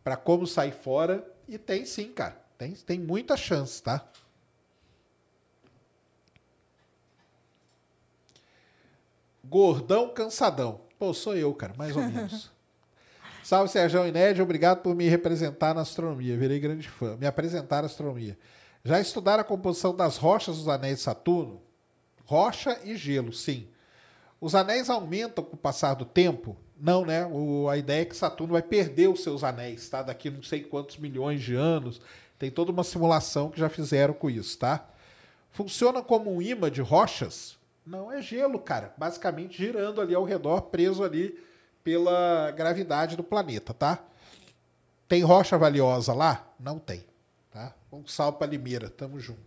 para como sair fora. E tem sim, cara. Tem, tem muita chance, tá? Gordão cansadão. Pô, sou eu, cara, mais ou menos. Salve, Sérgio Inédio. Obrigado por me representar na astronomia. Virei grande fã. Me apresentar na astronomia. Já estudaram a composição das rochas dos anéis de Saturno? Rocha e gelo, sim. Os anéis aumentam com o passar do tempo? Não, né? O, a ideia é que Saturno vai perder os seus anéis, tá? Daqui não sei quantos milhões de anos. Tem toda uma simulação que já fizeram com isso, tá? Funciona como um imã de rochas? Não, é gelo, cara. Basicamente girando ali ao redor, preso ali pela gravidade do planeta, tá? Tem rocha valiosa lá? Não tem, tá? Um salve para Limeira, tamo junto.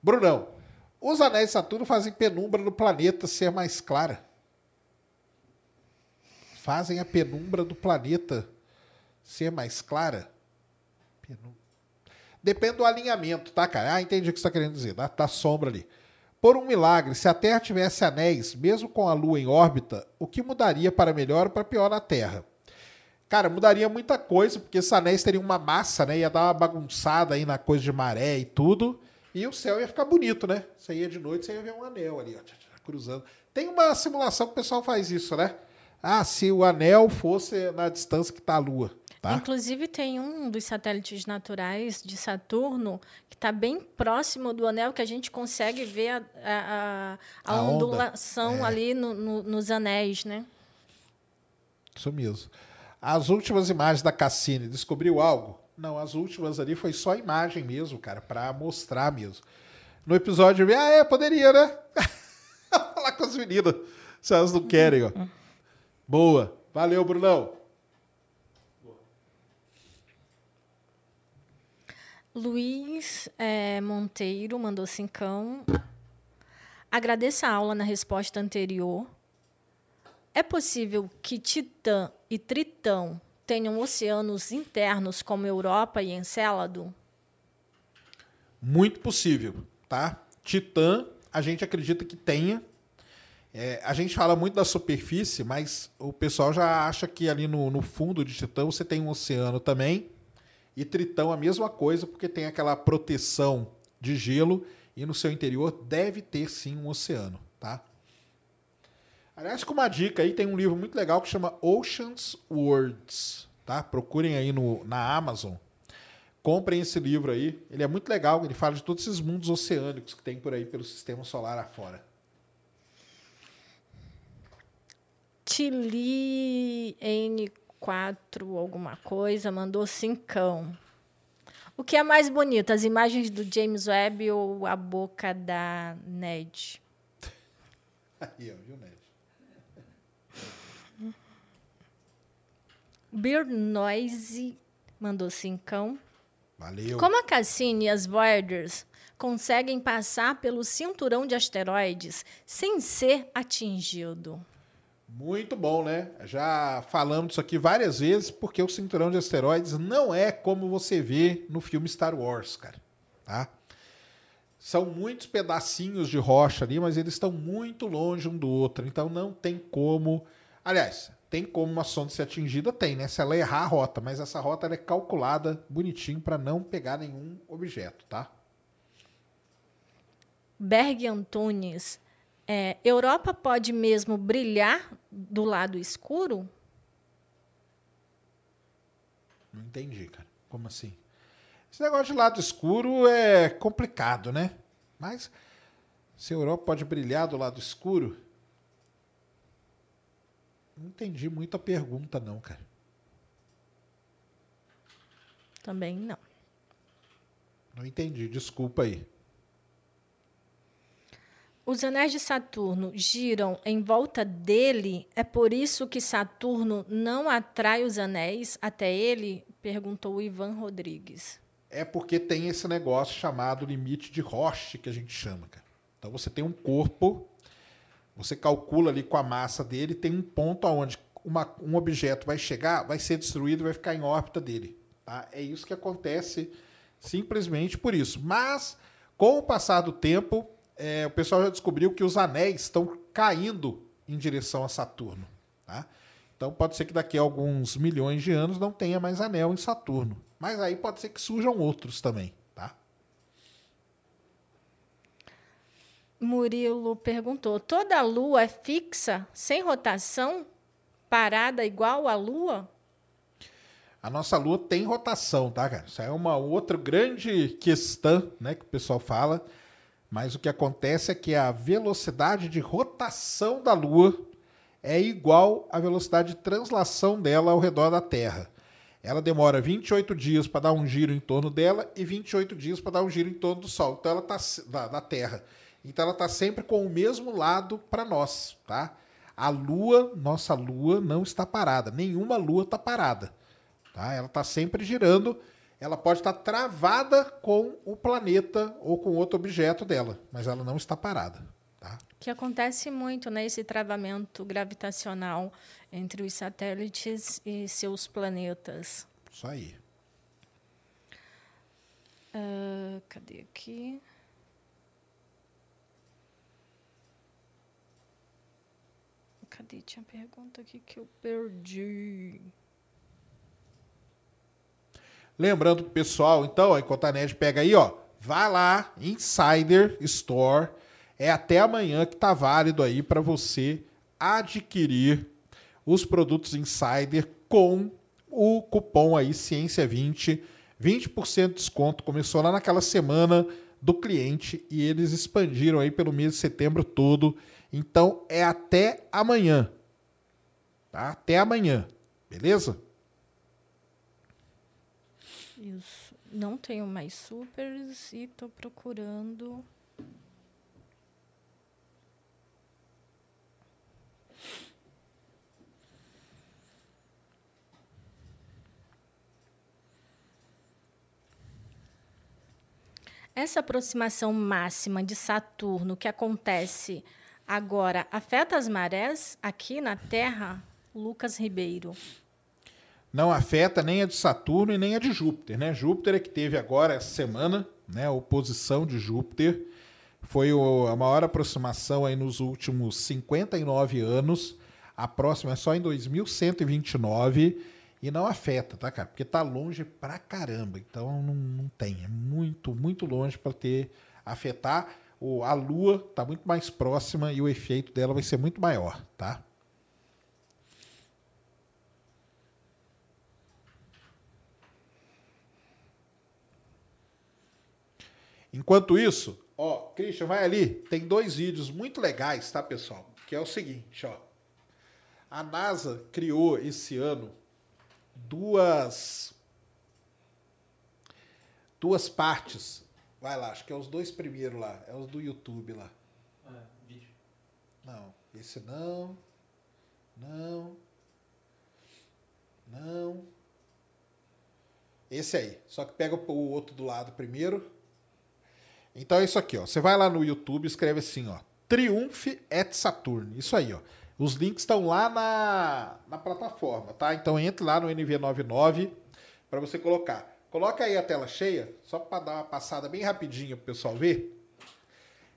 Brunão, os anéis de Saturno fazem penumbra do planeta ser mais clara fazem a penumbra do planeta ser mais clara? Depende do alinhamento, tá, cara? Ah, entendi o que você está querendo dizer. Tá, tá sombra ali. Por um milagre, se a Terra tivesse anéis, mesmo com a Lua em órbita, o que mudaria para melhor ou para pior na Terra? Cara, mudaria muita coisa, porque esses anéis teriam uma massa, né? Ia dar uma bagunçada aí na coisa de maré e tudo. E o céu ia ficar bonito, né? Você ia de noite, você ia ver um anel ali, ó, cruzando. Tem uma simulação que o pessoal faz isso, né? Ah, se o anel fosse na distância que está a Lua. Tá? Inclusive, tem um dos satélites naturais de Saturno que está bem próximo do anel, que a gente consegue ver a, a, a, a ondulação é. ali no, no, nos anéis, né? Isso mesmo. As últimas imagens da Cassini, descobriu algo? Não, as últimas ali foi só imagem mesmo, cara, para mostrar mesmo. No episódio, ah, é, poderia, né? Falar com as meninas, se elas não querem, ó. Boa. Valeu, Brunão. Luiz é, Monteiro mandou cincão. Agradeço a aula na resposta anterior. É possível que Titã e Tritão tenham oceanos internos como Europa e Encélado? Muito possível, tá? Titã, a gente acredita que tenha, é, a gente fala muito da superfície, mas o pessoal já acha que ali no, no fundo de Titã você tem um oceano também. E Tritão a mesma coisa, porque tem aquela proteção de gelo e no seu interior deve ter sim um oceano, tá? Aliás, com uma dica aí, tem um livro muito legal que chama Oceans Words, tá? Procurem aí no, na Amazon. Comprem esse livro aí, ele é muito legal, ele fala de todos esses mundos oceânicos que tem por aí pelo sistema solar afora. Tili N4 alguma coisa mandou cincão. O que é mais bonito, as imagens do James Webb ou a boca da Ned? Aí, ó, viu, Ned? Beer Noise mandou cincão. Valeu. Como a Cassini e as Voyagers conseguem passar pelo cinturão de asteroides sem ser atingido? Muito bom, né? Já falamos disso aqui várias vezes, porque o cinturão de asteroides não é como você vê no filme Star Wars, cara. Tá? São muitos pedacinhos de rocha ali, mas eles estão muito longe um do outro. Então não tem como. Aliás, tem como uma sonda ser atingida? Tem, né? Se ela errar a rota, mas essa rota é calculada bonitinho para não pegar nenhum objeto, tá? Berg Antunes é, Europa pode mesmo brilhar do lado escuro? Não entendi, cara. Como assim? Esse negócio de lado escuro é complicado, né? Mas se a Europa pode brilhar do lado escuro, Não entendi muito a pergunta, não, cara. Também não. Não entendi, desculpa aí. Os anéis de Saturno giram em volta dele, é por isso que Saturno não atrai os anéis até ele? Perguntou Ivan Rodrigues. É porque tem esse negócio chamado limite de Roche, que a gente chama, cara. Então você tem um corpo, você calcula ali com a massa dele, tem um ponto aonde uma, um objeto vai chegar, vai ser destruído, vai ficar em órbita dele. Tá? É isso que acontece simplesmente por isso. Mas, com o passar do tempo, é, o pessoal já descobriu que os anéis estão caindo em direção a Saturno. Tá? Então pode ser que daqui a alguns milhões de anos não tenha mais anel em Saturno. Mas aí pode ser que surjam outros também. Tá? Murilo perguntou: toda a Lua é fixa, sem rotação, parada igual a Lua? A nossa Lua tem rotação, tá, cara? Isso é uma outra grande questão, né, que o pessoal fala. Mas o que acontece é que a velocidade de rotação da Lua é igual à velocidade de translação dela ao redor da Terra. Ela demora 28 dias para dar um giro em torno dela e 28 dias para dar um giro em torno do Sol. Então ela tá da, da Terra. Então ela está sempre com o mesmo lado para nós, tá? A Lua, nossa Lua, não está parada. Nenhuma Lua está parada. Tá? Ela está sempre girando ela pode estar travada com o planeta ou com outro objeto dela, mas ela não está parada. Tá? Que acontece muito, né? Esse travamento gravitacional entre os satélites e seus planetas. Isso aí. Uh, cadê aqui? Cadê? Tinha pergunta aqui que eu perdi. Lembrando pessoal, então, enquanto a pega aí, ó, vá lá, Insider Store. É até amanhã que tá válido aí para você adquirir os produtos Insider com o cupom aí Ciência20, 20% de desconto. Começou lá naquela semana do cliente e eles expandiram aí pelo mês de setembro todo. Então é até amanhã. Tá? Até amanhã. Beleza? Isso. Não tenho mais supers e estou procurando. Essa aproximação máxima de Saturno que acontece agora afeta as marés aqui na Terra? Lucas Ribeiro não afeta nem a de Saturno e nem a de Júpiter. Né? Júpiter é que teve agora essa semana, né, a oposição de Júpiter. Foi o, a maior aproximação aí nos últimos 59 anos. A próxima é só em 2129 e não afeta, tá, cara? Porque tá longe pra caramba. Então não, não tem. É muito, muito longe para ter afetar. O, a Lua tá muito mais próxima e o efeito dela vai ser muito maior, tá? Enquanto isso, ó, Christian, vai ali. Tem dois vídeos muito legais, tá, pessoal? Que é o seguinte, ó. A NASA criou esse ano duas duas partes. Vai lá, acho que é os dois primeiros lá, é os do YouTube lá. Ah, vídeo. Não, esse não. Não. Não. Esse aí. Só que pega o outro do lado primeiro. Então é isso aqui, ó. Você vai lá no YouTube, escreve assim, ó. Triumph et Saturn. Isso aí, ó. Os links estão lá na, na plataforma, tá? Então entre lá no NV99 para você colocar. Coloca aí a tela cheia, só para dar uma passada bem rapidinho pro pessoal ver.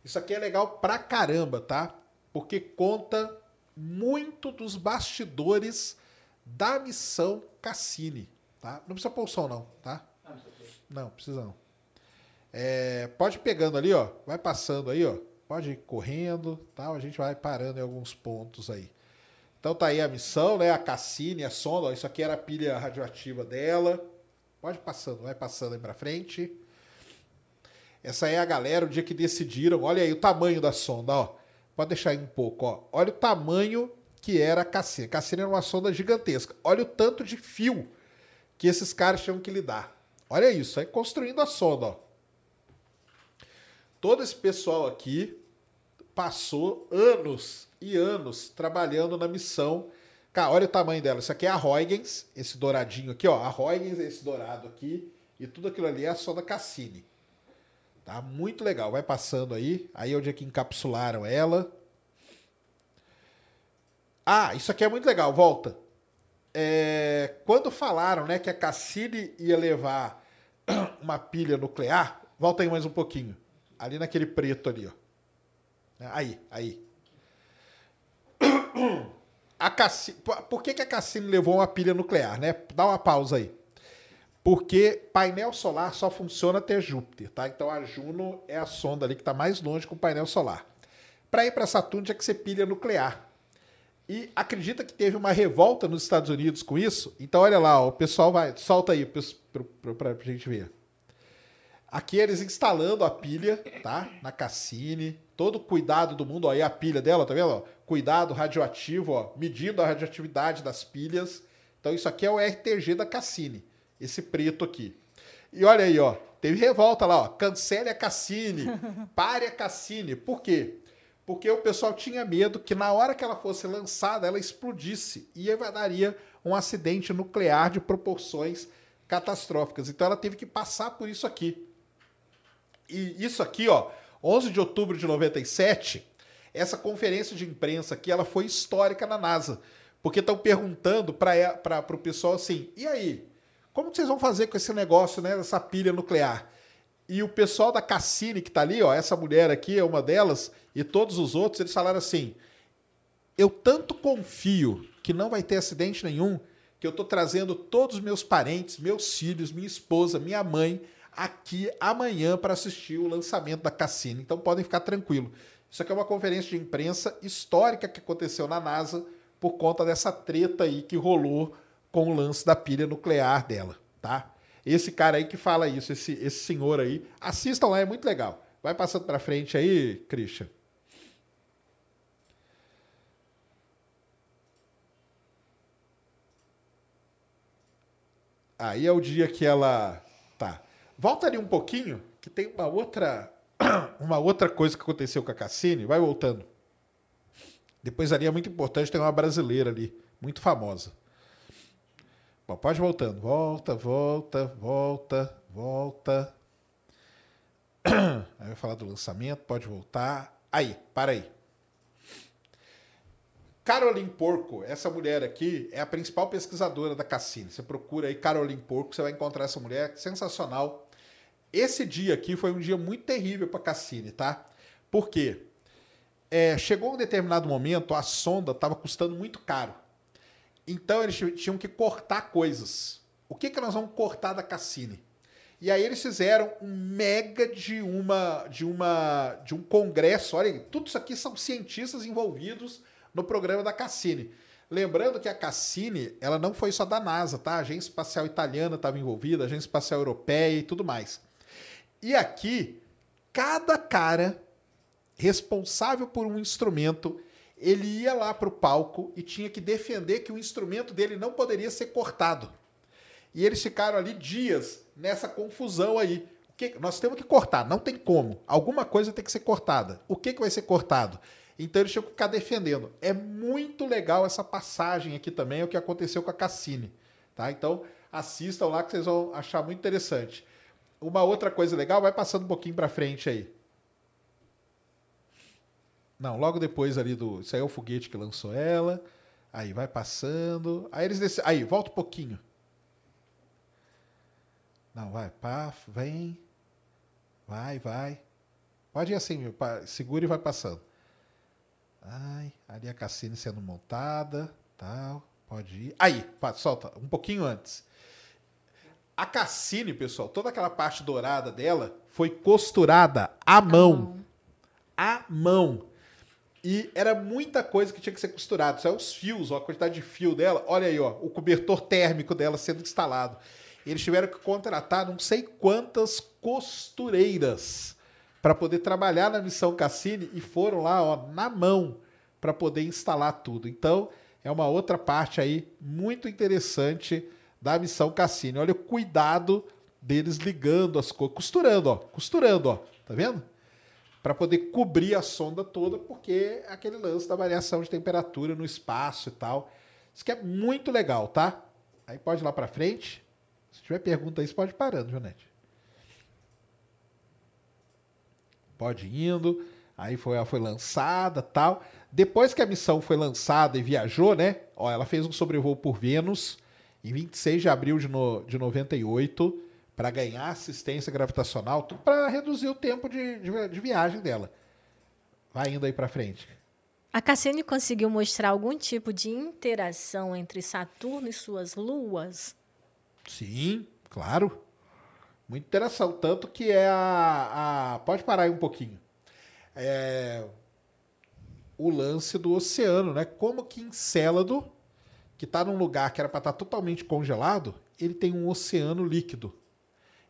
Isso aqui é legal pra caramba, tá? Porque conta muito dos bastidores da missão Cassini, tá? Não precisa pôr o som não, tá? Ah. Não, precisa não. É, pode ir pegando ali, ó. Vai passando aí, ó. Pode ir correndo, tal. A gente vai parando em alguns pontos aí. Então tá aí a missão, né? A Cassini, a sonda. Ó, isso aqui era a pilha radioativa dela. Pode ir passando, vai passando aí pra frente. Essa é a galera, o dia que decidiram. Olha aí o tamanho da sonda, ó. Pode deixar aí um pouco, ó. Olha o tamanho que que era a Cassini. A Cassini era uma sonda gigantesca. Olha o tanto de fio que esses caras tinham que lidar. Olha isso, aí construindo a sonda, ó. Todo esse pessoal aqui passou anos e anos trabalhando na missão. Cara, olha o tamanho dela. Isso aqui é a Huygens, esse douradinho aqui, ó. A Huygens esse dourado aqui. E tudo aquilo ali é a sonda Cassini. Tá? Muito legal. Vai passando aí. Aí é onde é que encapsularam ela. Ah, isso aqui é muito legal. Volta. É, quando falaram né, que a Cassini ia levar uma pilha nuclear, volta aí mais um pouquinho. Ali naquele preto ali, ó. Aí, aí. A Cassini, por que, que a Cassini levou uma pilha nuclear, né? Dá uma pausa aí. Porque painel solar só funciona até Júpiter, tá? Então a Juno é a sonda ali que está mais longe com o painel solar. Para ir para Saturno tinha que ser pilha nuclear. E acredita que teve uma revolta nos Estados Unidos com isso? Então olha lá, ó, o pessoal vai, solta aí para a gente ver. Aqui eles instalando a pilha, tá? Na Cassini, todo o cuidado do mundo, ó, aí a pilha dela, tá vendo? Ó? Cuidado radioativo, ó, medindo a radioatividade das pilhas. Então isso aqui é o RTG da Cassini, esse preto aqui. E olha aí, ó, teve revolta lá, ó, cancele a Cassini, pare a Cassini. Por quê? porque o pessoal tinha medo que na hora que ela fosse lançada, ela explodisse e daria um acidente nuclear de proporções catastróficas. Então ela teve que passar por isso aqui. E isso aqui, ó, 11 de outubro de 97, essa conferência de imprensa aqui, ela foi histórica na NASA, porque estão perguntando para o pessoal assim: "E aí? Como vocês vão fazer com esse negócio, né, dessa pilha nuclear?" E o pessoal da Cassini, que está ali, ó, essa mulher aqui é uma delas, e todos os outros, eles falaram assim: eu tanto confio que não vai ter acidente nenhum, que eu estou trazendo todos os meus parentes, meus filhos, minha esposa, minha mãe, aqui amanhã para assistir o lançamento da Cassini. Então podem ficar tranquilos. Isso aqui é uma conferência de imprensa histórica que aconteceu na NASA por conta dessa treta aí que rolou com o lance da pilha nuclear dela, tá? Esse cara aí que fala isso, esse, esse senhor aí. Assistam lá, é muito legal. Vai passando para frente aí, Christian. Aí é o dia que ela. Volta ali um pouquinho, que tem uma outra uma outra coisa que aconteceu com a Cassini, vai voltando. Depois ali é muito importante, tem uma brasileira ali, muito famosa. Bom, pode voltando. Volta, volta, volta, volta. Aí vai falar do lançamento, pode voltar. Aí, para aí. Caroline Porco, essa mulher aqui é a principal pesquisadora da Cassini. Você procura aí Caroline Porco, você vai encontrar essa mulher sensacional. Esse dia aqui foi um dia muito terrível para Cassini, tá? Por quê? É, chegou um determinado momento, a sonda estava custando muito caro. Então eles tinham que cortar coisas. O que, que nós vamos cortar da Cassini? E aí eles fizeram um mega de uma de uma de um congresso. Olha, tudo isso aqui são cientistas envolvidos no programa da Cassini. Lembrando que a Cassini, ela não foi só da NASA, tá? A Agência Espacial Italiana estava envolvida, a Agência Espacial Europeia e tudo mais. E aqui, cada cara responsável por um instrumento ele ia lá para o palco e tinha que defender que o instrumento dele não poderia ser cortado. E eles ficaram ali dias nessa confusão aí. O que nós temos que cortar? Não tem como. Alguma coisa tem que ser cortada. O que, que vai ser cortado? Então eles tinham que ficar defendendo. É muito legal essa passagem aqui também, é o que aconteceu com a Cassini. Tá? Então assistam lá que vocês vão achar muito interessante. Uma outra coisa legal, vai passando um pouquinho para frente aí. Não, logo depois ali do. Isso aí é o foguete que lançou ela. Aí vai passando. Aí eles descem. Aí, volta um pouquinho. Não, vai, pá, vem. Vai, vai. Pode ir assim, meu, segura e vai passando. Ai, ali a Cassine sendo montada, tal. Pode ir. Aí, pá, solta, um pouquinho antes. A Cassine, pessoal, toda aquela parte dourada dela foi costurada à mão. À mão. E era muita coisa que tinha que ser costurada. É os fios, ó, a quantidade de fio dela. Olha aí, ó, o cobertor térmico dela sendo instalado. Eles tiveram que contratar não sei quantas costureiras para poder trabalhar na missão Cassini e foram lá, ó, na mão, para poder instalar tudo. Então, é uma outra parte aí muito interessante da missão Cassini. Olha o cuidado deles ligando as coisas, costurando, ó, costurando, ó, tá vendo? Para poder cobrir a sonda toda, porque é aquele lance da variação de temperatura no espaço e tal. Isso que é muito legal, tá? Aí pode ir lá para frente. Se tiver pergunta aí, você pode ir parando, Jonete. Pode ir indo. Aí foi, ela foi lançada tal. Depois que a missão foi lançada e viajou, né? Ó, ela fez um sobrevoo por Vênus em 26 de abril de, no, de 98 para ganhar assistência gravitacional, tudo para reduzir o tempo de, de, de, viagem dela. Vai indo aí para frente. A Cassini conseguiu mostrar algum tipo de interação entre Saturno e suas luas? Sim, claro. Muita interação. Tanto que é a. a pode parar aí um pouquinho. É, o lance do oceano, né? Como que Encélado, que está num lugar que era para estar tá totalmente congelado, ele tem um oceano líquido.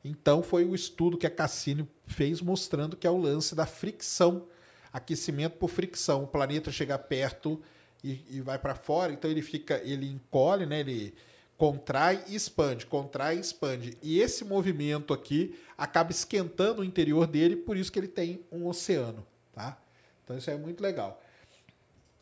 Então foi o estudo que a Cassini fez mostrando que é o lance da fricção, aquecimento por fricção. O planeta chega perto e, e vai para fora, então ele fica, ele encolhe, né? Ele contrai e expande, contrai e expande. E esse movimento aqui acaba esquentando o interior dele, por isso que ele tem um oceano, tá? Então isso é muito legal.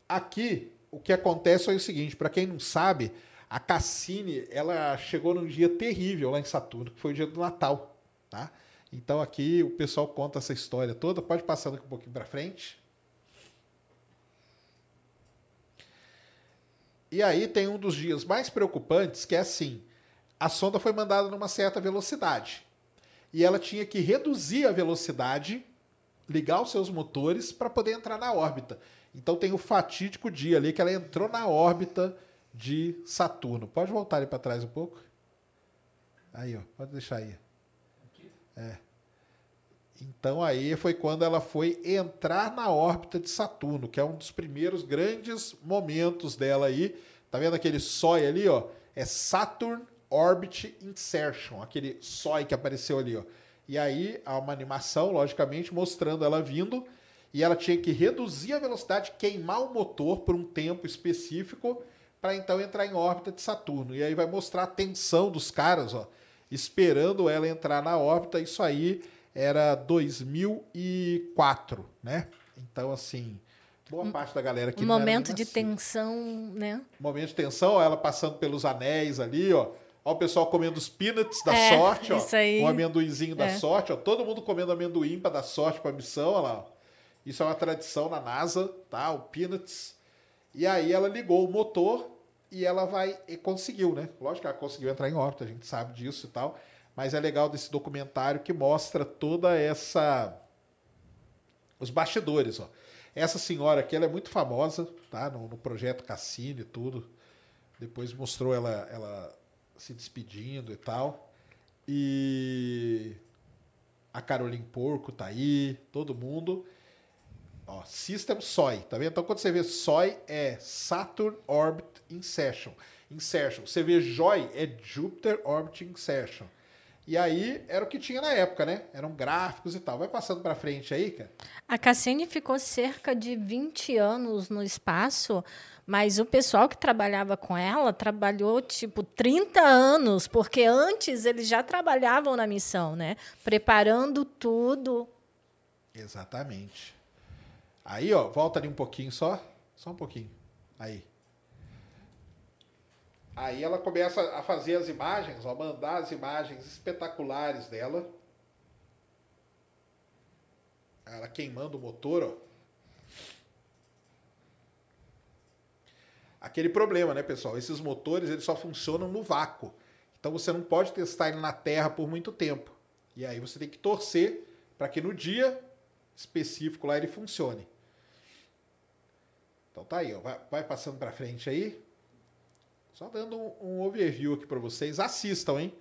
Aqui, o que acontece é o seguinte, para quem não sabe, a Cassini, ela chegou num dia terrível lá em Saturno, que foi o dia do Natal, tá? Então aqui o pessoal conta essa história toda, pode passar um pouquinho para frente. E aí tem um dos dias mais preocupantes, que é assim, a sonda foi mandada numa certa velocidade. E ela tinha que reduzir a velocidade, ligar os seus motores para poder entrar na órbita. Então tem o fatídico dia ali que ela entrou na órbita de Saturno. Pode voltar ali para trás um pouco? Aí, ó, pode deixar aí. É. Então aí foi quando ela foi entrar na órbita de Saturno, que é um dos primeiros grandes momentos dela aí. Tá vendo aquele sói ali, ó? É Saturn Orbit Insertion, aquele sói que apareceu ali, ó. E aí há uma animação, logicamente, mostrando ela vindo e ela tinha que reduzir a velocidade, queimar o motor por um tempo específico para então entrar em órbita de Saturno. E aí vai mostrar a tensão dos caras, ó, esperando ela entrar na órbita. Isso aí era 2004, né? Então assim, boa um, parte da galera aqui um momento de tensão, né? Momento de tensão, ela passando pelos anéis ali, ó. Ó, o pessoal comendo os peanuts da é, sorte, ó. Isso aí. O amendoinzinho da É. sorte, ó. Todo mundo comendo amendoim para dar sorte para a missão, ó lá. ó. Isso é uma tradição na NASA, tá? O peanuts. E aí ela ligou o motor e ela vai e conseguiu, né? Lógico que ela conseguiu entrar em órbita, a gente sabe disso e tal. Mas é legal desse documentário que mostra toda essa os bastidores, ó. Essa senhora aqui, ela é muito famosa, tá? No, no projeto Cassini e tudo. Depois mostrou ela, ela se despedindo e tal. E a Caroline Porco tá aí, todo mundo. Ó, System SOI, tá vendo? Então quando você vê SOI é Saturn Orbit Insertion. Insertion. Você vê JOI é Jupiter Orbit Insertion. E aí era o que tinha na época, né? Eram gráficos e tal. Vai passando pra frente aí, cara. A Cassini ficou cerca de 20 anos no espaço, mas o pessoal que trabalhava com ela trabalhou tipo 30 anos, porque antes eles já trabalhavam na missão, né? Preparando tudo. Exatamente. Aí, ó, volta ali um pouquinho só. Só um pouquinho. Aí. Aí ela começa a fazer as imagens, ó, mandar as imagens espetaculares dela. Ela queimando o motor, ó. Aquele problema, né, pessoal? Esses motores, eles só funcionam no vácuo. Então você não pode testar ele na Terra por muito tempo. E aí você tem que torcer para que no dia específico lá ele funcione. Então tá aí, ó. Vai, vai passando para frente aí. Só dando um, um overview aqui para vocês. Assistam, hein?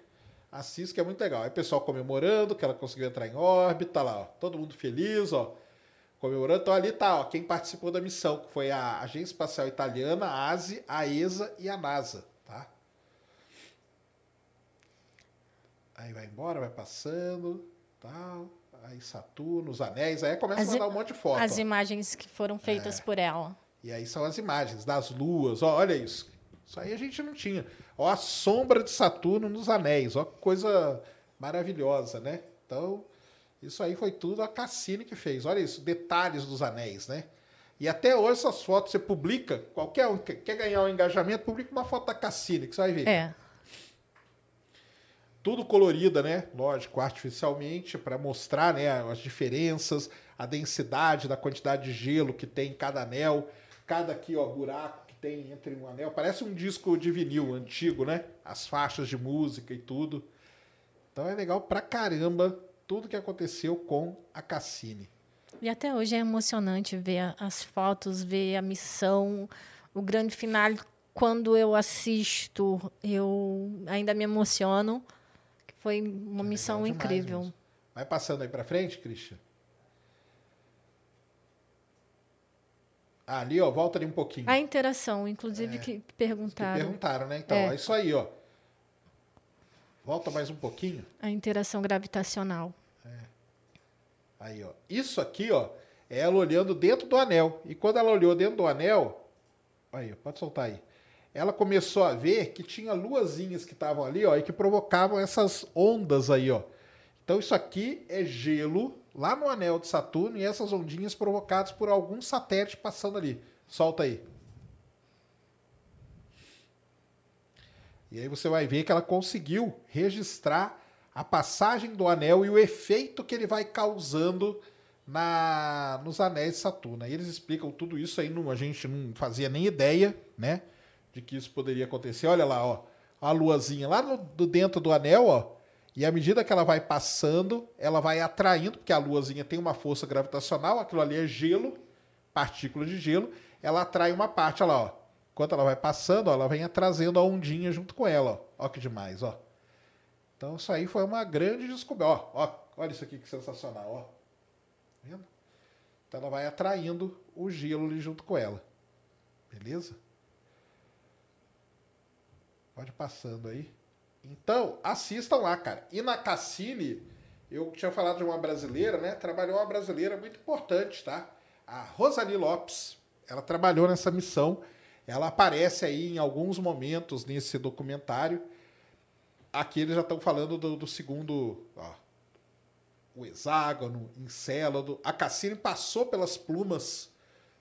Assistam que é muito legal. Aí o pessoal comemorando que ela conseguiu entrar em órbita lá, ó. Todo mundo feliz, ó. Comemorando. Então ali tá, ó, quem participou da missão, que foi a Agência Espacial Italiana, a ASI, a ESA e a NASA, tá? Aí vai embora, vai passando, tal. Aí Saturno, os anéis, aí começa As a mandar um monte de foto. As ó. imagens que foram feitas por ela. E aí são as imagens das luas, ó, olha isso. Isso aí a gente não tinha. Ó, a sombra de Saturno nos anéis, ó, que coisa maravilhosa, né? Então, isso aí foi tudo a Cassini que fez. Olha isso, detalhes dos anéis, né? E até hoje essas fotos você publica, qualquer um que quer ganhar um engajamento, publica uma foto da Cassini, que você vai ver. É. Tudo colorida, né? Lógico, artificialmente, para mostrar né, as diferenças, a densidade da quantidade de gelo que tem em cada anel, cada aqui, ó, buraco que tem entre um anel. Parece um disco de vinil antigo, né? As faixas de música e tudo. Então é legal pra caramba tudo que aconteceu com a Cassini. E até hoje é emocionante ver as fotos, ver a missão, o grande final. Quando eu assisto, eu ainda me emociono. que Foi uma É missão demais incrível. mesmo. Vai passando aí pra frente, Christian. Ali, ó, volta ali um pouquinho. A interação, inclusive, que Que perguntaram. perguntaram, né? Então, É. é isso aí, ó. Volta mais um pouquinho. A interação gravitacional. Aí, ó. Isso aqui, ó, é ela olhando dentro do anel. E quando ela olhou dentro do anel, aí, pode soltar aí. Ela começou a ver que tinha luazinhas que estavam ali, ó, e que provocavam essas ondas aí, ó. Então isso aqui é gelo lá no anel de Saturno e essas ondinhas provocadas por algum satélite passando ali. Solta aí. E aí você vai ver que ela conseguiu registrar a passagem do anel e o efeito que ele vai causando na nos anéis de Saturno. Aí eles explicam tudo isso aí, não, a gente não fazia nem ideia, né, de que isso poderia acontecer. Olha lá, ó, a luazinha lá no, do dentro do anel, ó, e à medida que ela vai passando, ela vai atraindo, porque a luazinha tem uma força gravitacional, aquilo ali é gelo, partícula de gelo, ela atrai uma parte, olha lá, ó. Enquanto ela vai passando, ó, ela vem trazendo a ondinha junto com ela, ó. Ó que demais, ó. Então isso aí foi uma grande descoberta. Ó, ó, olha isso aqui que sensacional, ó. Tá Vendo? Então ela vai atraindo o gelo ali junto com ela. Beleza? Pode passando aí. Então, assistam lá, cara. E na Cassini, eu tinha falado de uma brasileira, né? Trabalhou uma brasileira muito importante, tá? A Rosali Lopes. Ela trabalhou nessa missão. Ela aparece aí em alguns momentos nesse documentário. Aqui eles já estão falando do, do segundo, ó, o hexágono, encélado. A Cassini passou pelas plumas,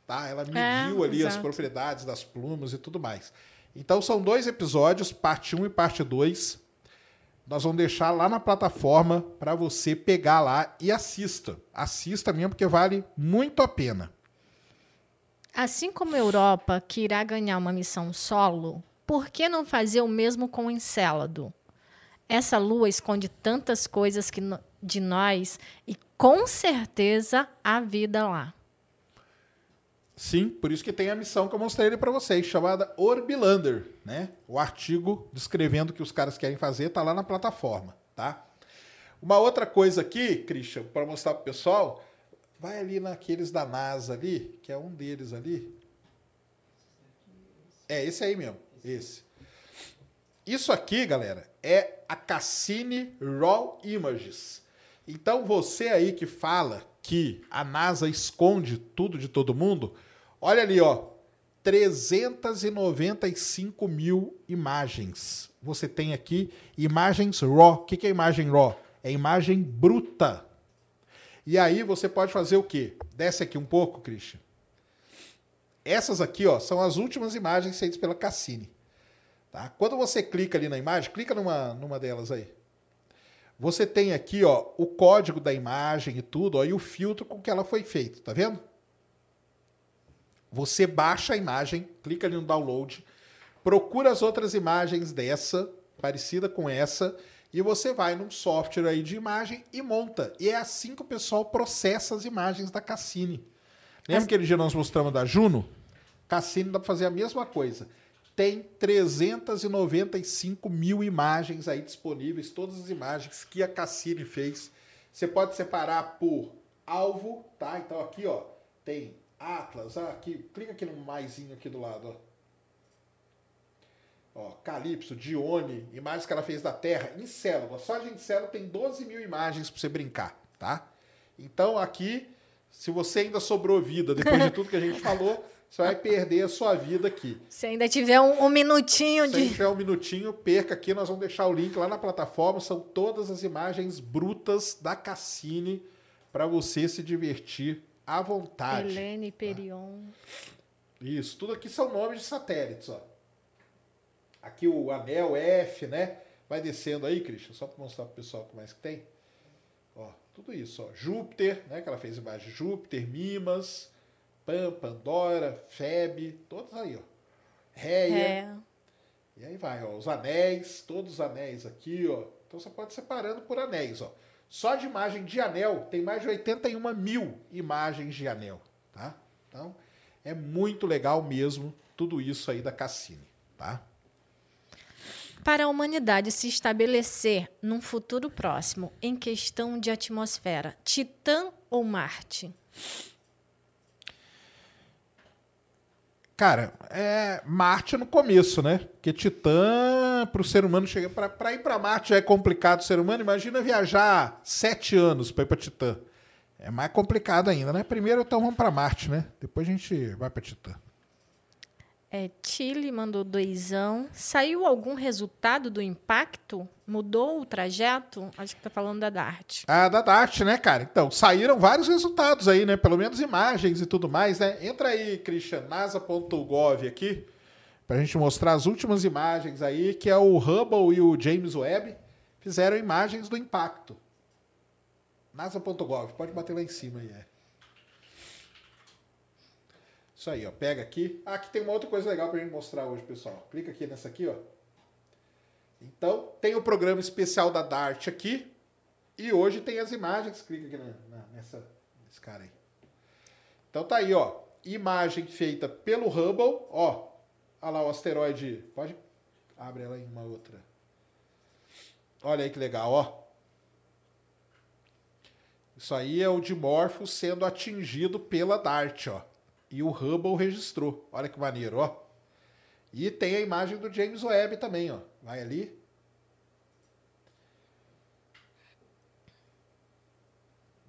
tá? Ela mediu É, ali as exato. propriedades das plumas e tudo mais. Então são dois episódios, parte 1 e parte 2. Nós vamos deixar lá na plataforma para você pegar lá e assista. Assista mesmo porque vale muito a pena. Assim como a Europa, que irá ganhar uma missão solo, por que não fazer o mesmo com o Encélado? Essa lua esconde tantas coisas que de nós e com certeza há vida lá. Sim, por isso que tem a missão que eu mostrei ali para vocês, chamada Orbilander, né? O artigo descrevendo o que os caras querem fazer tá lá na plataforma, tá? Uma outra coisa aqui, Christian, para mostrar pro pessoal, vai ali naqueles da NASA ali, que é um deles ali. É esse aí mesmo, esse. Isso aqui, galera, é a Cassini Raw Images. Então você aí que fala que a NASA esconde tudo de todo mundo, olha ali, ó, 395 mil imagens. Você tem aqui imagens RAW. O que é imagem RAW? É imagem bruta. E aí você pode fazer o quê? Desce aqui um pouco, Christian. Essas aqui, ó, são as últimas imagens feitas pela Cassini. Tá? Quando você clica ali na imagem, clica numa, numa delas aí. Você tem aqui ó, o código da imagem e tudo, ó, e o filtro com que ela foi feita, tá vendo? Você baixa a imagem, clica ali no download, procura as outras imagens dessa, parecida com essa, e você vai num software aí de imagem e monta. E é assim que o pessoal processa as imagens da Cassini. Lembra As- aquele dia nós mostramos da Juno? Cassini dá para fazer a mesma coisa. Tem 395 mil imagens aí disponíveis, todas as imagens que a Cassini fez. Você pode separar por alvo, tá? Então aqui, ó, tem Atlas, ah, aqui, clica aqui no maisinho aqui do lado, ó. Ó, Calypso, Dione, imagens que ela fez da Terra, Encélado. Só de Encélado tem 12 mil imagens para você brincar, tá? Então aqui, se você ainda sobrou vida depois de tudo que a gente falou, você vai perder a sua vida aqui. Se ainda tiver um, um minutinho Se a gente de. tiver um minutinho, perca aqui, nós vamos deixar o link lá na plataforma. São todas as imagens brutas da Cassini para você se divertir à vontade. Helene Perion. Isso, tudo aqui são nomes de satélites, ó. Aqui o anel F, né? Vai descendo aí, Christian, só para mostrar pro pessoal o que mais que tem. Ó, tudo isso, ó. Júpiter, né? Que ela fez imagem. Júpiter, Mimas, Pan, Pandora, Feb, todos aí, ó. Réia. É. E aí vai, ó, os anéis, todos os anéis aqui, ó. Então você pode separando por anéis, ó. Só de imagem de anel tem mais de 81 mil imagens de anel, tá? Então é muito legal mesmo tudo isso aí da Cassini, tá? Para a humanidade se estabelecer num futuro próximo em questão de atmosfera, Titã ou Marte? Cara, é Marte no começo, né? Porque Titã, para o ser humano chegar. Para ir para Marte já é complicado o ser humano. Imagina viajar sete anos para ir para Titã. É mais complicado ainda, né? Primeiro, então vamos para Marte, né? Depois a gente vai para Titã. É, Chile mandou doisão. Saiu algum resultado do impacto? Mudou o trajeto? Acho que tá falando da Dart. Ah, da Dart, né, cara? Então, saíram vários resultados aí, né? Pelo menos imagens e tudo mais, né? Entra aí, Christian, nasa.gov aqui, pra gente mostrar as últimas imagens aí, que é o Hubble e o James Webb fizeram imagens do impacto. nasa.gov, pode bater lá em cima aí, é. Isso aí, ó. Pega aqui. Ah, aqui tem uma outra coisa legal pra gente mostrar hoje, pessoal. Clica aqui nessa aqui, ó. Então, tem o programa especial da DART aqui. E hoje tem as imagens. Clica aqui na, na- nessa, nesse cara aí. Então tá aí, ó. Imagem feita pelo Hubble. Ó. Olha lá o asteroide. Pode. Abre ela em uma outra. Olha aí que legal, ó. Isso aí é o Dimorphos sendo atingido pela DART, ó. E o Hubble registrou. Olha que maneiro, ó. E tem a imagem do James Webb também, ó. Vai ali.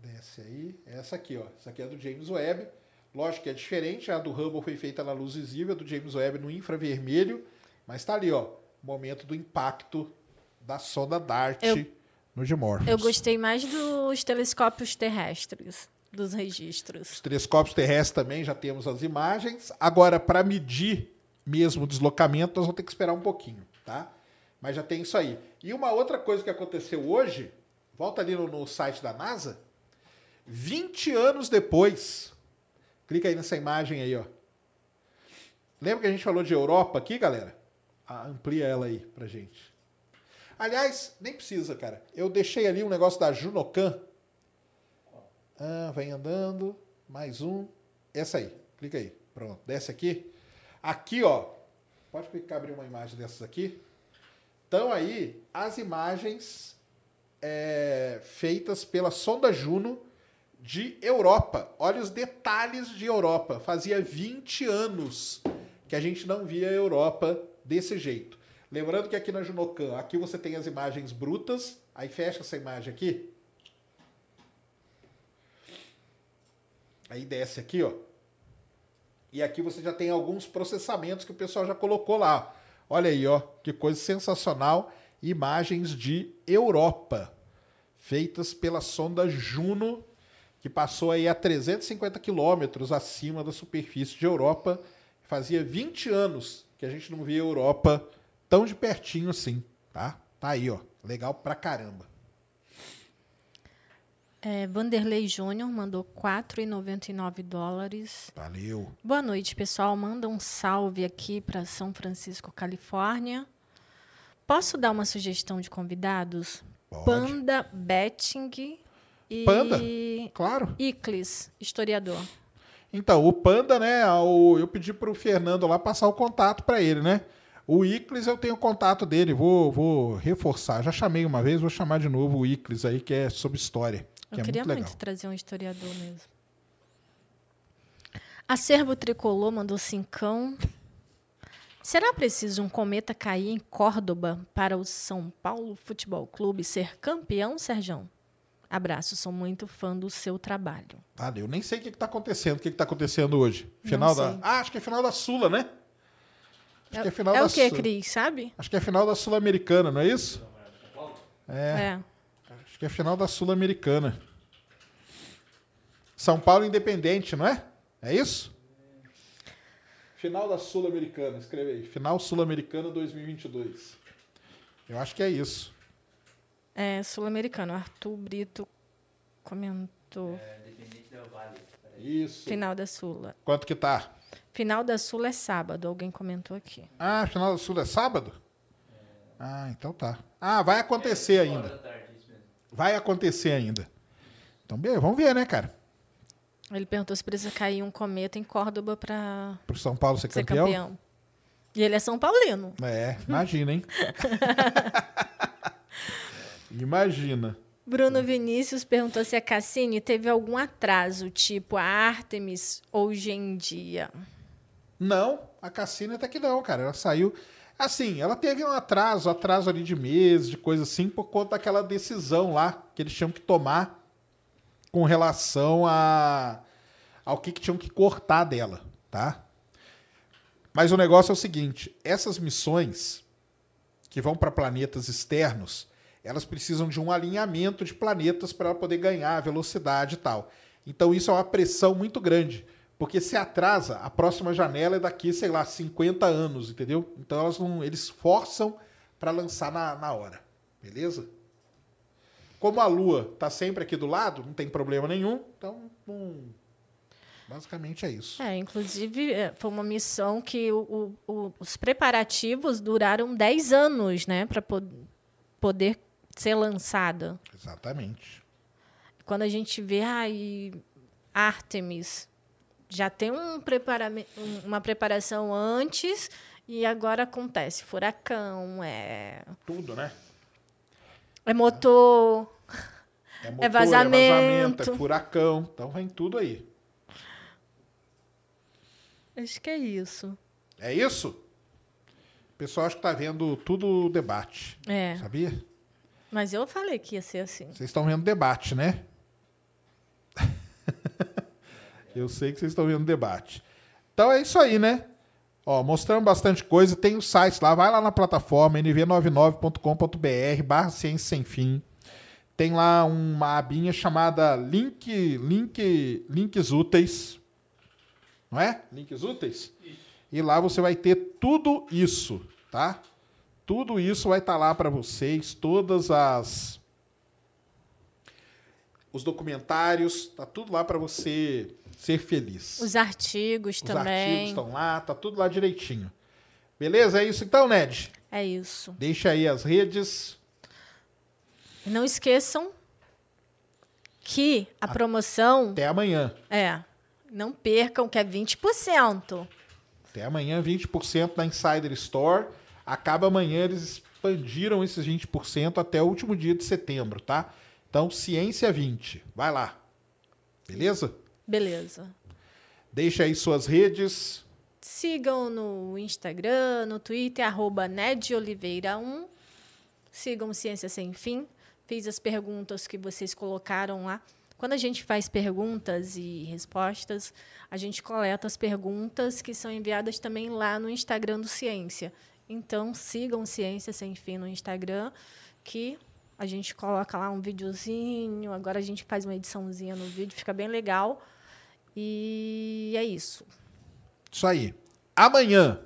Desce aí. Essa aqui, ó. Essa aqui é do James Webb. Lógico que é diferente. A do Hubble foi feita na luz visível, a do James Webb no infravermelho. Mas tá ali, ó. Momento do impacto da sonda DART Eu- no Dimorphos. Eu gostei mais dos telescópios terrestres, dos registros. Os telescópios terrestres também já temos as imagens. Agora, para medir mesmo o deslocamento, nós vamos ter que esperar um pouquinho, tá? Mas já tem isso aí. E uma outra coisa que aconteceu hoje, volta ali no, no site da NASA, 20 anos depois, clica aí nessa imagem aí, ó. Lembra que a gente falou de Europa aqui, galera? Ah, amplia ela aí pra gente. Aliás, nem precisa, cara. Eu deixei ali um negócio da Junocan, ah, vem andando. Mais um. Essa aí. Clica aí. Pronto. Desce aqui. Aqui, ó. Pode clicar abrir uma imagem dessas aqui. Então aí, as imagens é, feitas pela sonda Juno de Europa. Olha os detalhes de Europa. Fazia 20 anos que a gente não via a Europa desse jeito. Lembrando que aqui na Junocan, aqui você tem as imagens brutas. Aí fecha essa imagem aqui. Aí desce aqui, ó. E aqui você já tem alguns processamentos que o pessoal já colocou lá. Olha aí, ó, que coisa sensacional. Imagens de Europa, feitas pela sonda Juno, que passou aí a 350 quilômetros acima da superfície de Europa. Fazia 20 anos que a gente não via a Europa tão de pertinho assim, tá? Tá aí, ó. Legal pra caramba. É, Vanderlei Júnior mandou 4,99 dólares. Valeu. Boa noite, pessoal. Manda um salve aqui para São Francisco, Califórnia. Posso dar uma sugestão de convidados? Pode. Panda Betting e Panda? Claro. Iclis, historiador. Então, o Panda, né? o- eu pedi pro Fernando lá passar o contato para ele, né? O Iclis eu tenho o contato dele, vou, vou reforçar. Já chamei uma vez, vou chamar de novo o Iclis aí, que é sobre história. Que Eu é queria muito muito, legal. trazer um historiador mesmo. Acervo Tricolor mandou cincão. Será preciso um cometa cair em Córdoba para o São Paulo Futebol Clube ser campeão, Serjão? Abraço, sou muito fã do seu trabalho. Valeu. Eu nem sei o que, que tá acontecendo. O que, que tá acontecendo hoje? Final da. Ah, acho que é final da Sula, né? Acho que é final é da o que, Cris, sabe? Acho que é final da Sul-Americana, não é isso? É, É. acho que é final da Sul-Americana. São Paulo Independente, não é? É isso? Final da Sul-Americana, escreve aí. Final Sul-Americana 2022. Eu acho que é isso. É, sul-americano. Arthur Brito comentou. É, Dependente del Vale. Peraí. Isso. Final da Sula. Quanto que tá? Final da Sula é sábado, alguém comentou aqui. Ah, final da Sul é sábado? Ah, então tá. Ah, vai acontecer horas ainda. da tarde. Vai acontecer ainda. Então, beleza, vamos ver, né, cara? Ele perguntou se precisa cair um cometa em Córdoba para Pro São Paulo ser ser campeão. campeão. E ele é São Paulino. É, imagina, hein? imagina. Bruno Vinícius perguntou se a Cassini teve algum atraso, tipo a Artemis hoje em dia. Não, a Cassina até que não, cara. Ela saiu. Assim, ela teve um atraso, atraso ali de meses, de coisa assim, por conta daquela decisão lá que eles tinham que tomar com relação a ao que, que tinham que cortar dela, tá? Mas o negócio é o seguinte: essas missões que vão para planetas externos, elas precisam de um alinhamento de planetas para ela poder ganhar velocidade e tal. Então isso é uma pressão muito grande, porque se atrasa, a próxima janela é daqui, sei lá, 50 anos, entendeu? Então elas não, eles forçam para lançar na, na hora, beleza? Como a Lua tá sempre aqui do lado, não tem problema nenhum, então não- basicamente é isso. É, inclusive, é, foi uma missão que o- o- o- os preparativos duraram 10 anos, né, para poder ser lançada. Exatamente. Quando a gente vê ai, Artemis, já tem um um- uma preparação antes e agora acontece furacão, é, Tudo, né? é motor, É, motor, vazamento. é furacão, então vem tudo aí. acho que é isso. É isso? O pessoal acho que tá vendo tudo o debate, É, sabia? mas eu falei que ia ser assim. Vocês estão vendo debate, né? Eu sei que vocês estão vendo debate. Então é isso aí, né? Ó, mostrando bastante coisa. Tem o site lá, vai lá na plataforma nv99.com.br barra ciência sem fim. Tem lá uma abinha chamada link, link, links úteis. Não é? Links úteis? E lá você vai ter tudo isso, tá? Tudo isso vai estar lá para vocês, todas as os documentários, tá tudo lá para você ser feliz. Os artigos Os também. artigos estão lá, tá tudo lá direitinho. Beleza? É isso então, Ned. É isso. Deixa aí as redes. E não esqueçam que a promoção Até amanhã. é, não percam que é 20%. Até amanhã, 20% da Insider Store. Acaba amanhã, eles expandiram esses 20% até o último dia de setembro, tá? Então, Ciência 20. Vai lá. Beleza? Beleza. Deixa aí suas redes. Sigam no Instagram, no Twitter, arroba nedoliveira1. Sigam Ciência Sem Fim. Fiz as perguntas que vocês colocaram lá. Quando a gente faz perguntas e respostas, a gente coleta as perguntas que são enviadas também lá no Instagram do Ciência. Então, sigam Ciência Sem Fim no Instagram, que a gente coloca lá um videozinho. Agora a gente faz uma ediçãozinha no vídeo, fica bem legal. E é isso. Isso aí. Amanhã.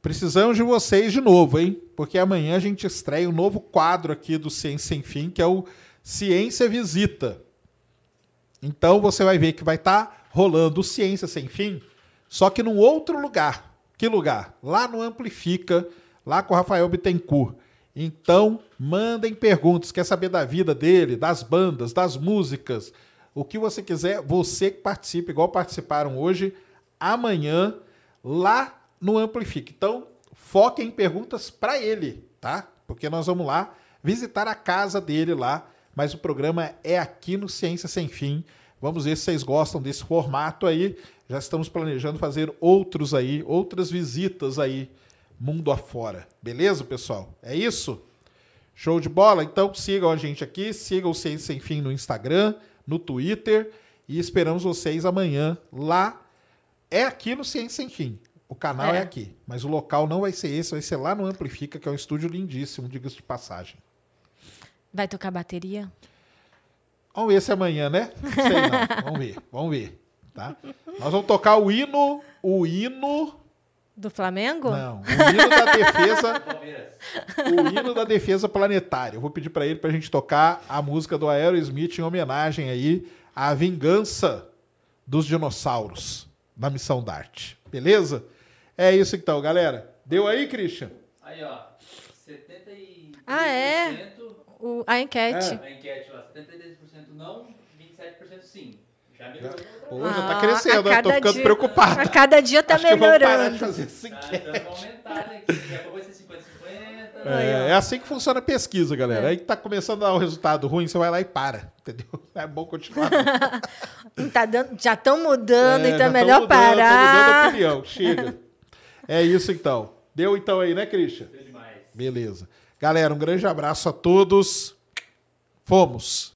Precisamos de vocês de novo, hein? Porque amanhã a gente estreia um novo quadro aqui do Ciência Sem Fim, que é o Ciência Visita. Então você vai ver que vai estar rolando o Ciência Sem Fim, só que num outro lugar. Que lugar? Lá no Amplifica, lá com o Rafael Bittencourt. Então, mandem perguntas. Quer saber da vida dele, das bandas, das músicas, o que você quiser, você que participe, igual participaram hoje, amanhã, lá no Amplifica. Então, foquem em perguntas para ele, tá? Porque nós vamos lá visitar a casa dele lá, mas o programa é aqui no Ciência Sem Fim. Vamos ver se vocês gostam desse formato aí. Já estamos planejando fazer outros aí, outras visitas aí, mundo afora. Beleza, pessoal? É isso? Show de bola? Então sigam a gente aqui, sigam o Ciência Sem Fim no Instagram, no Twitter e esperamos vocês amanhã lá. É aqui no Ciência Sem Fim. O canal é. É. aqui, mas o local não vai ser esse, vai ser lá no Amplifica, que é um estúdio lindíssimo, diga-se de passagem. Vai tocar bateria? Vamos ver se amanhã, né? Sei não. vamos ver, vamos ver. Tá? Nós vamos tocar o hino, o hino. Do Flamengo? Não, o hino da defesa, o hino da defesa planetária. Eu vou pedir para ele para a gente tocar a música do Aerosmith em homenagem aí à vingança dos dinossauros da missão Dart. Beleza? É isso então, galera. Deu aí, Christian? Aí, ó. 73% Ah, é? O- a enquete. a enquete lá. 73% não, 27% sim. Já melhorou. Pô, já tá Ah, crescendo, eu tô ficando dia- preocupado. A cada dia tá Acho que vamos parar de melhorando. fazer essa enquete. dando uma aumentada aqui. Daqui a pouco vai ser 50-50. É, é assim que funciona a pesquisa, galera. Aí que tá começando a dar o resultado ruim, você vai lá e para, entendeu? É bom continuar. Tá dando, já estão mudando, É, então é melhor mudando, tão mudando a parar. opinião. Chega. É isso então. Deu então aí, né, Christian? Deu demais. Beleza. Galera, um grande abraço a todos. Fomos.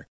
Designer.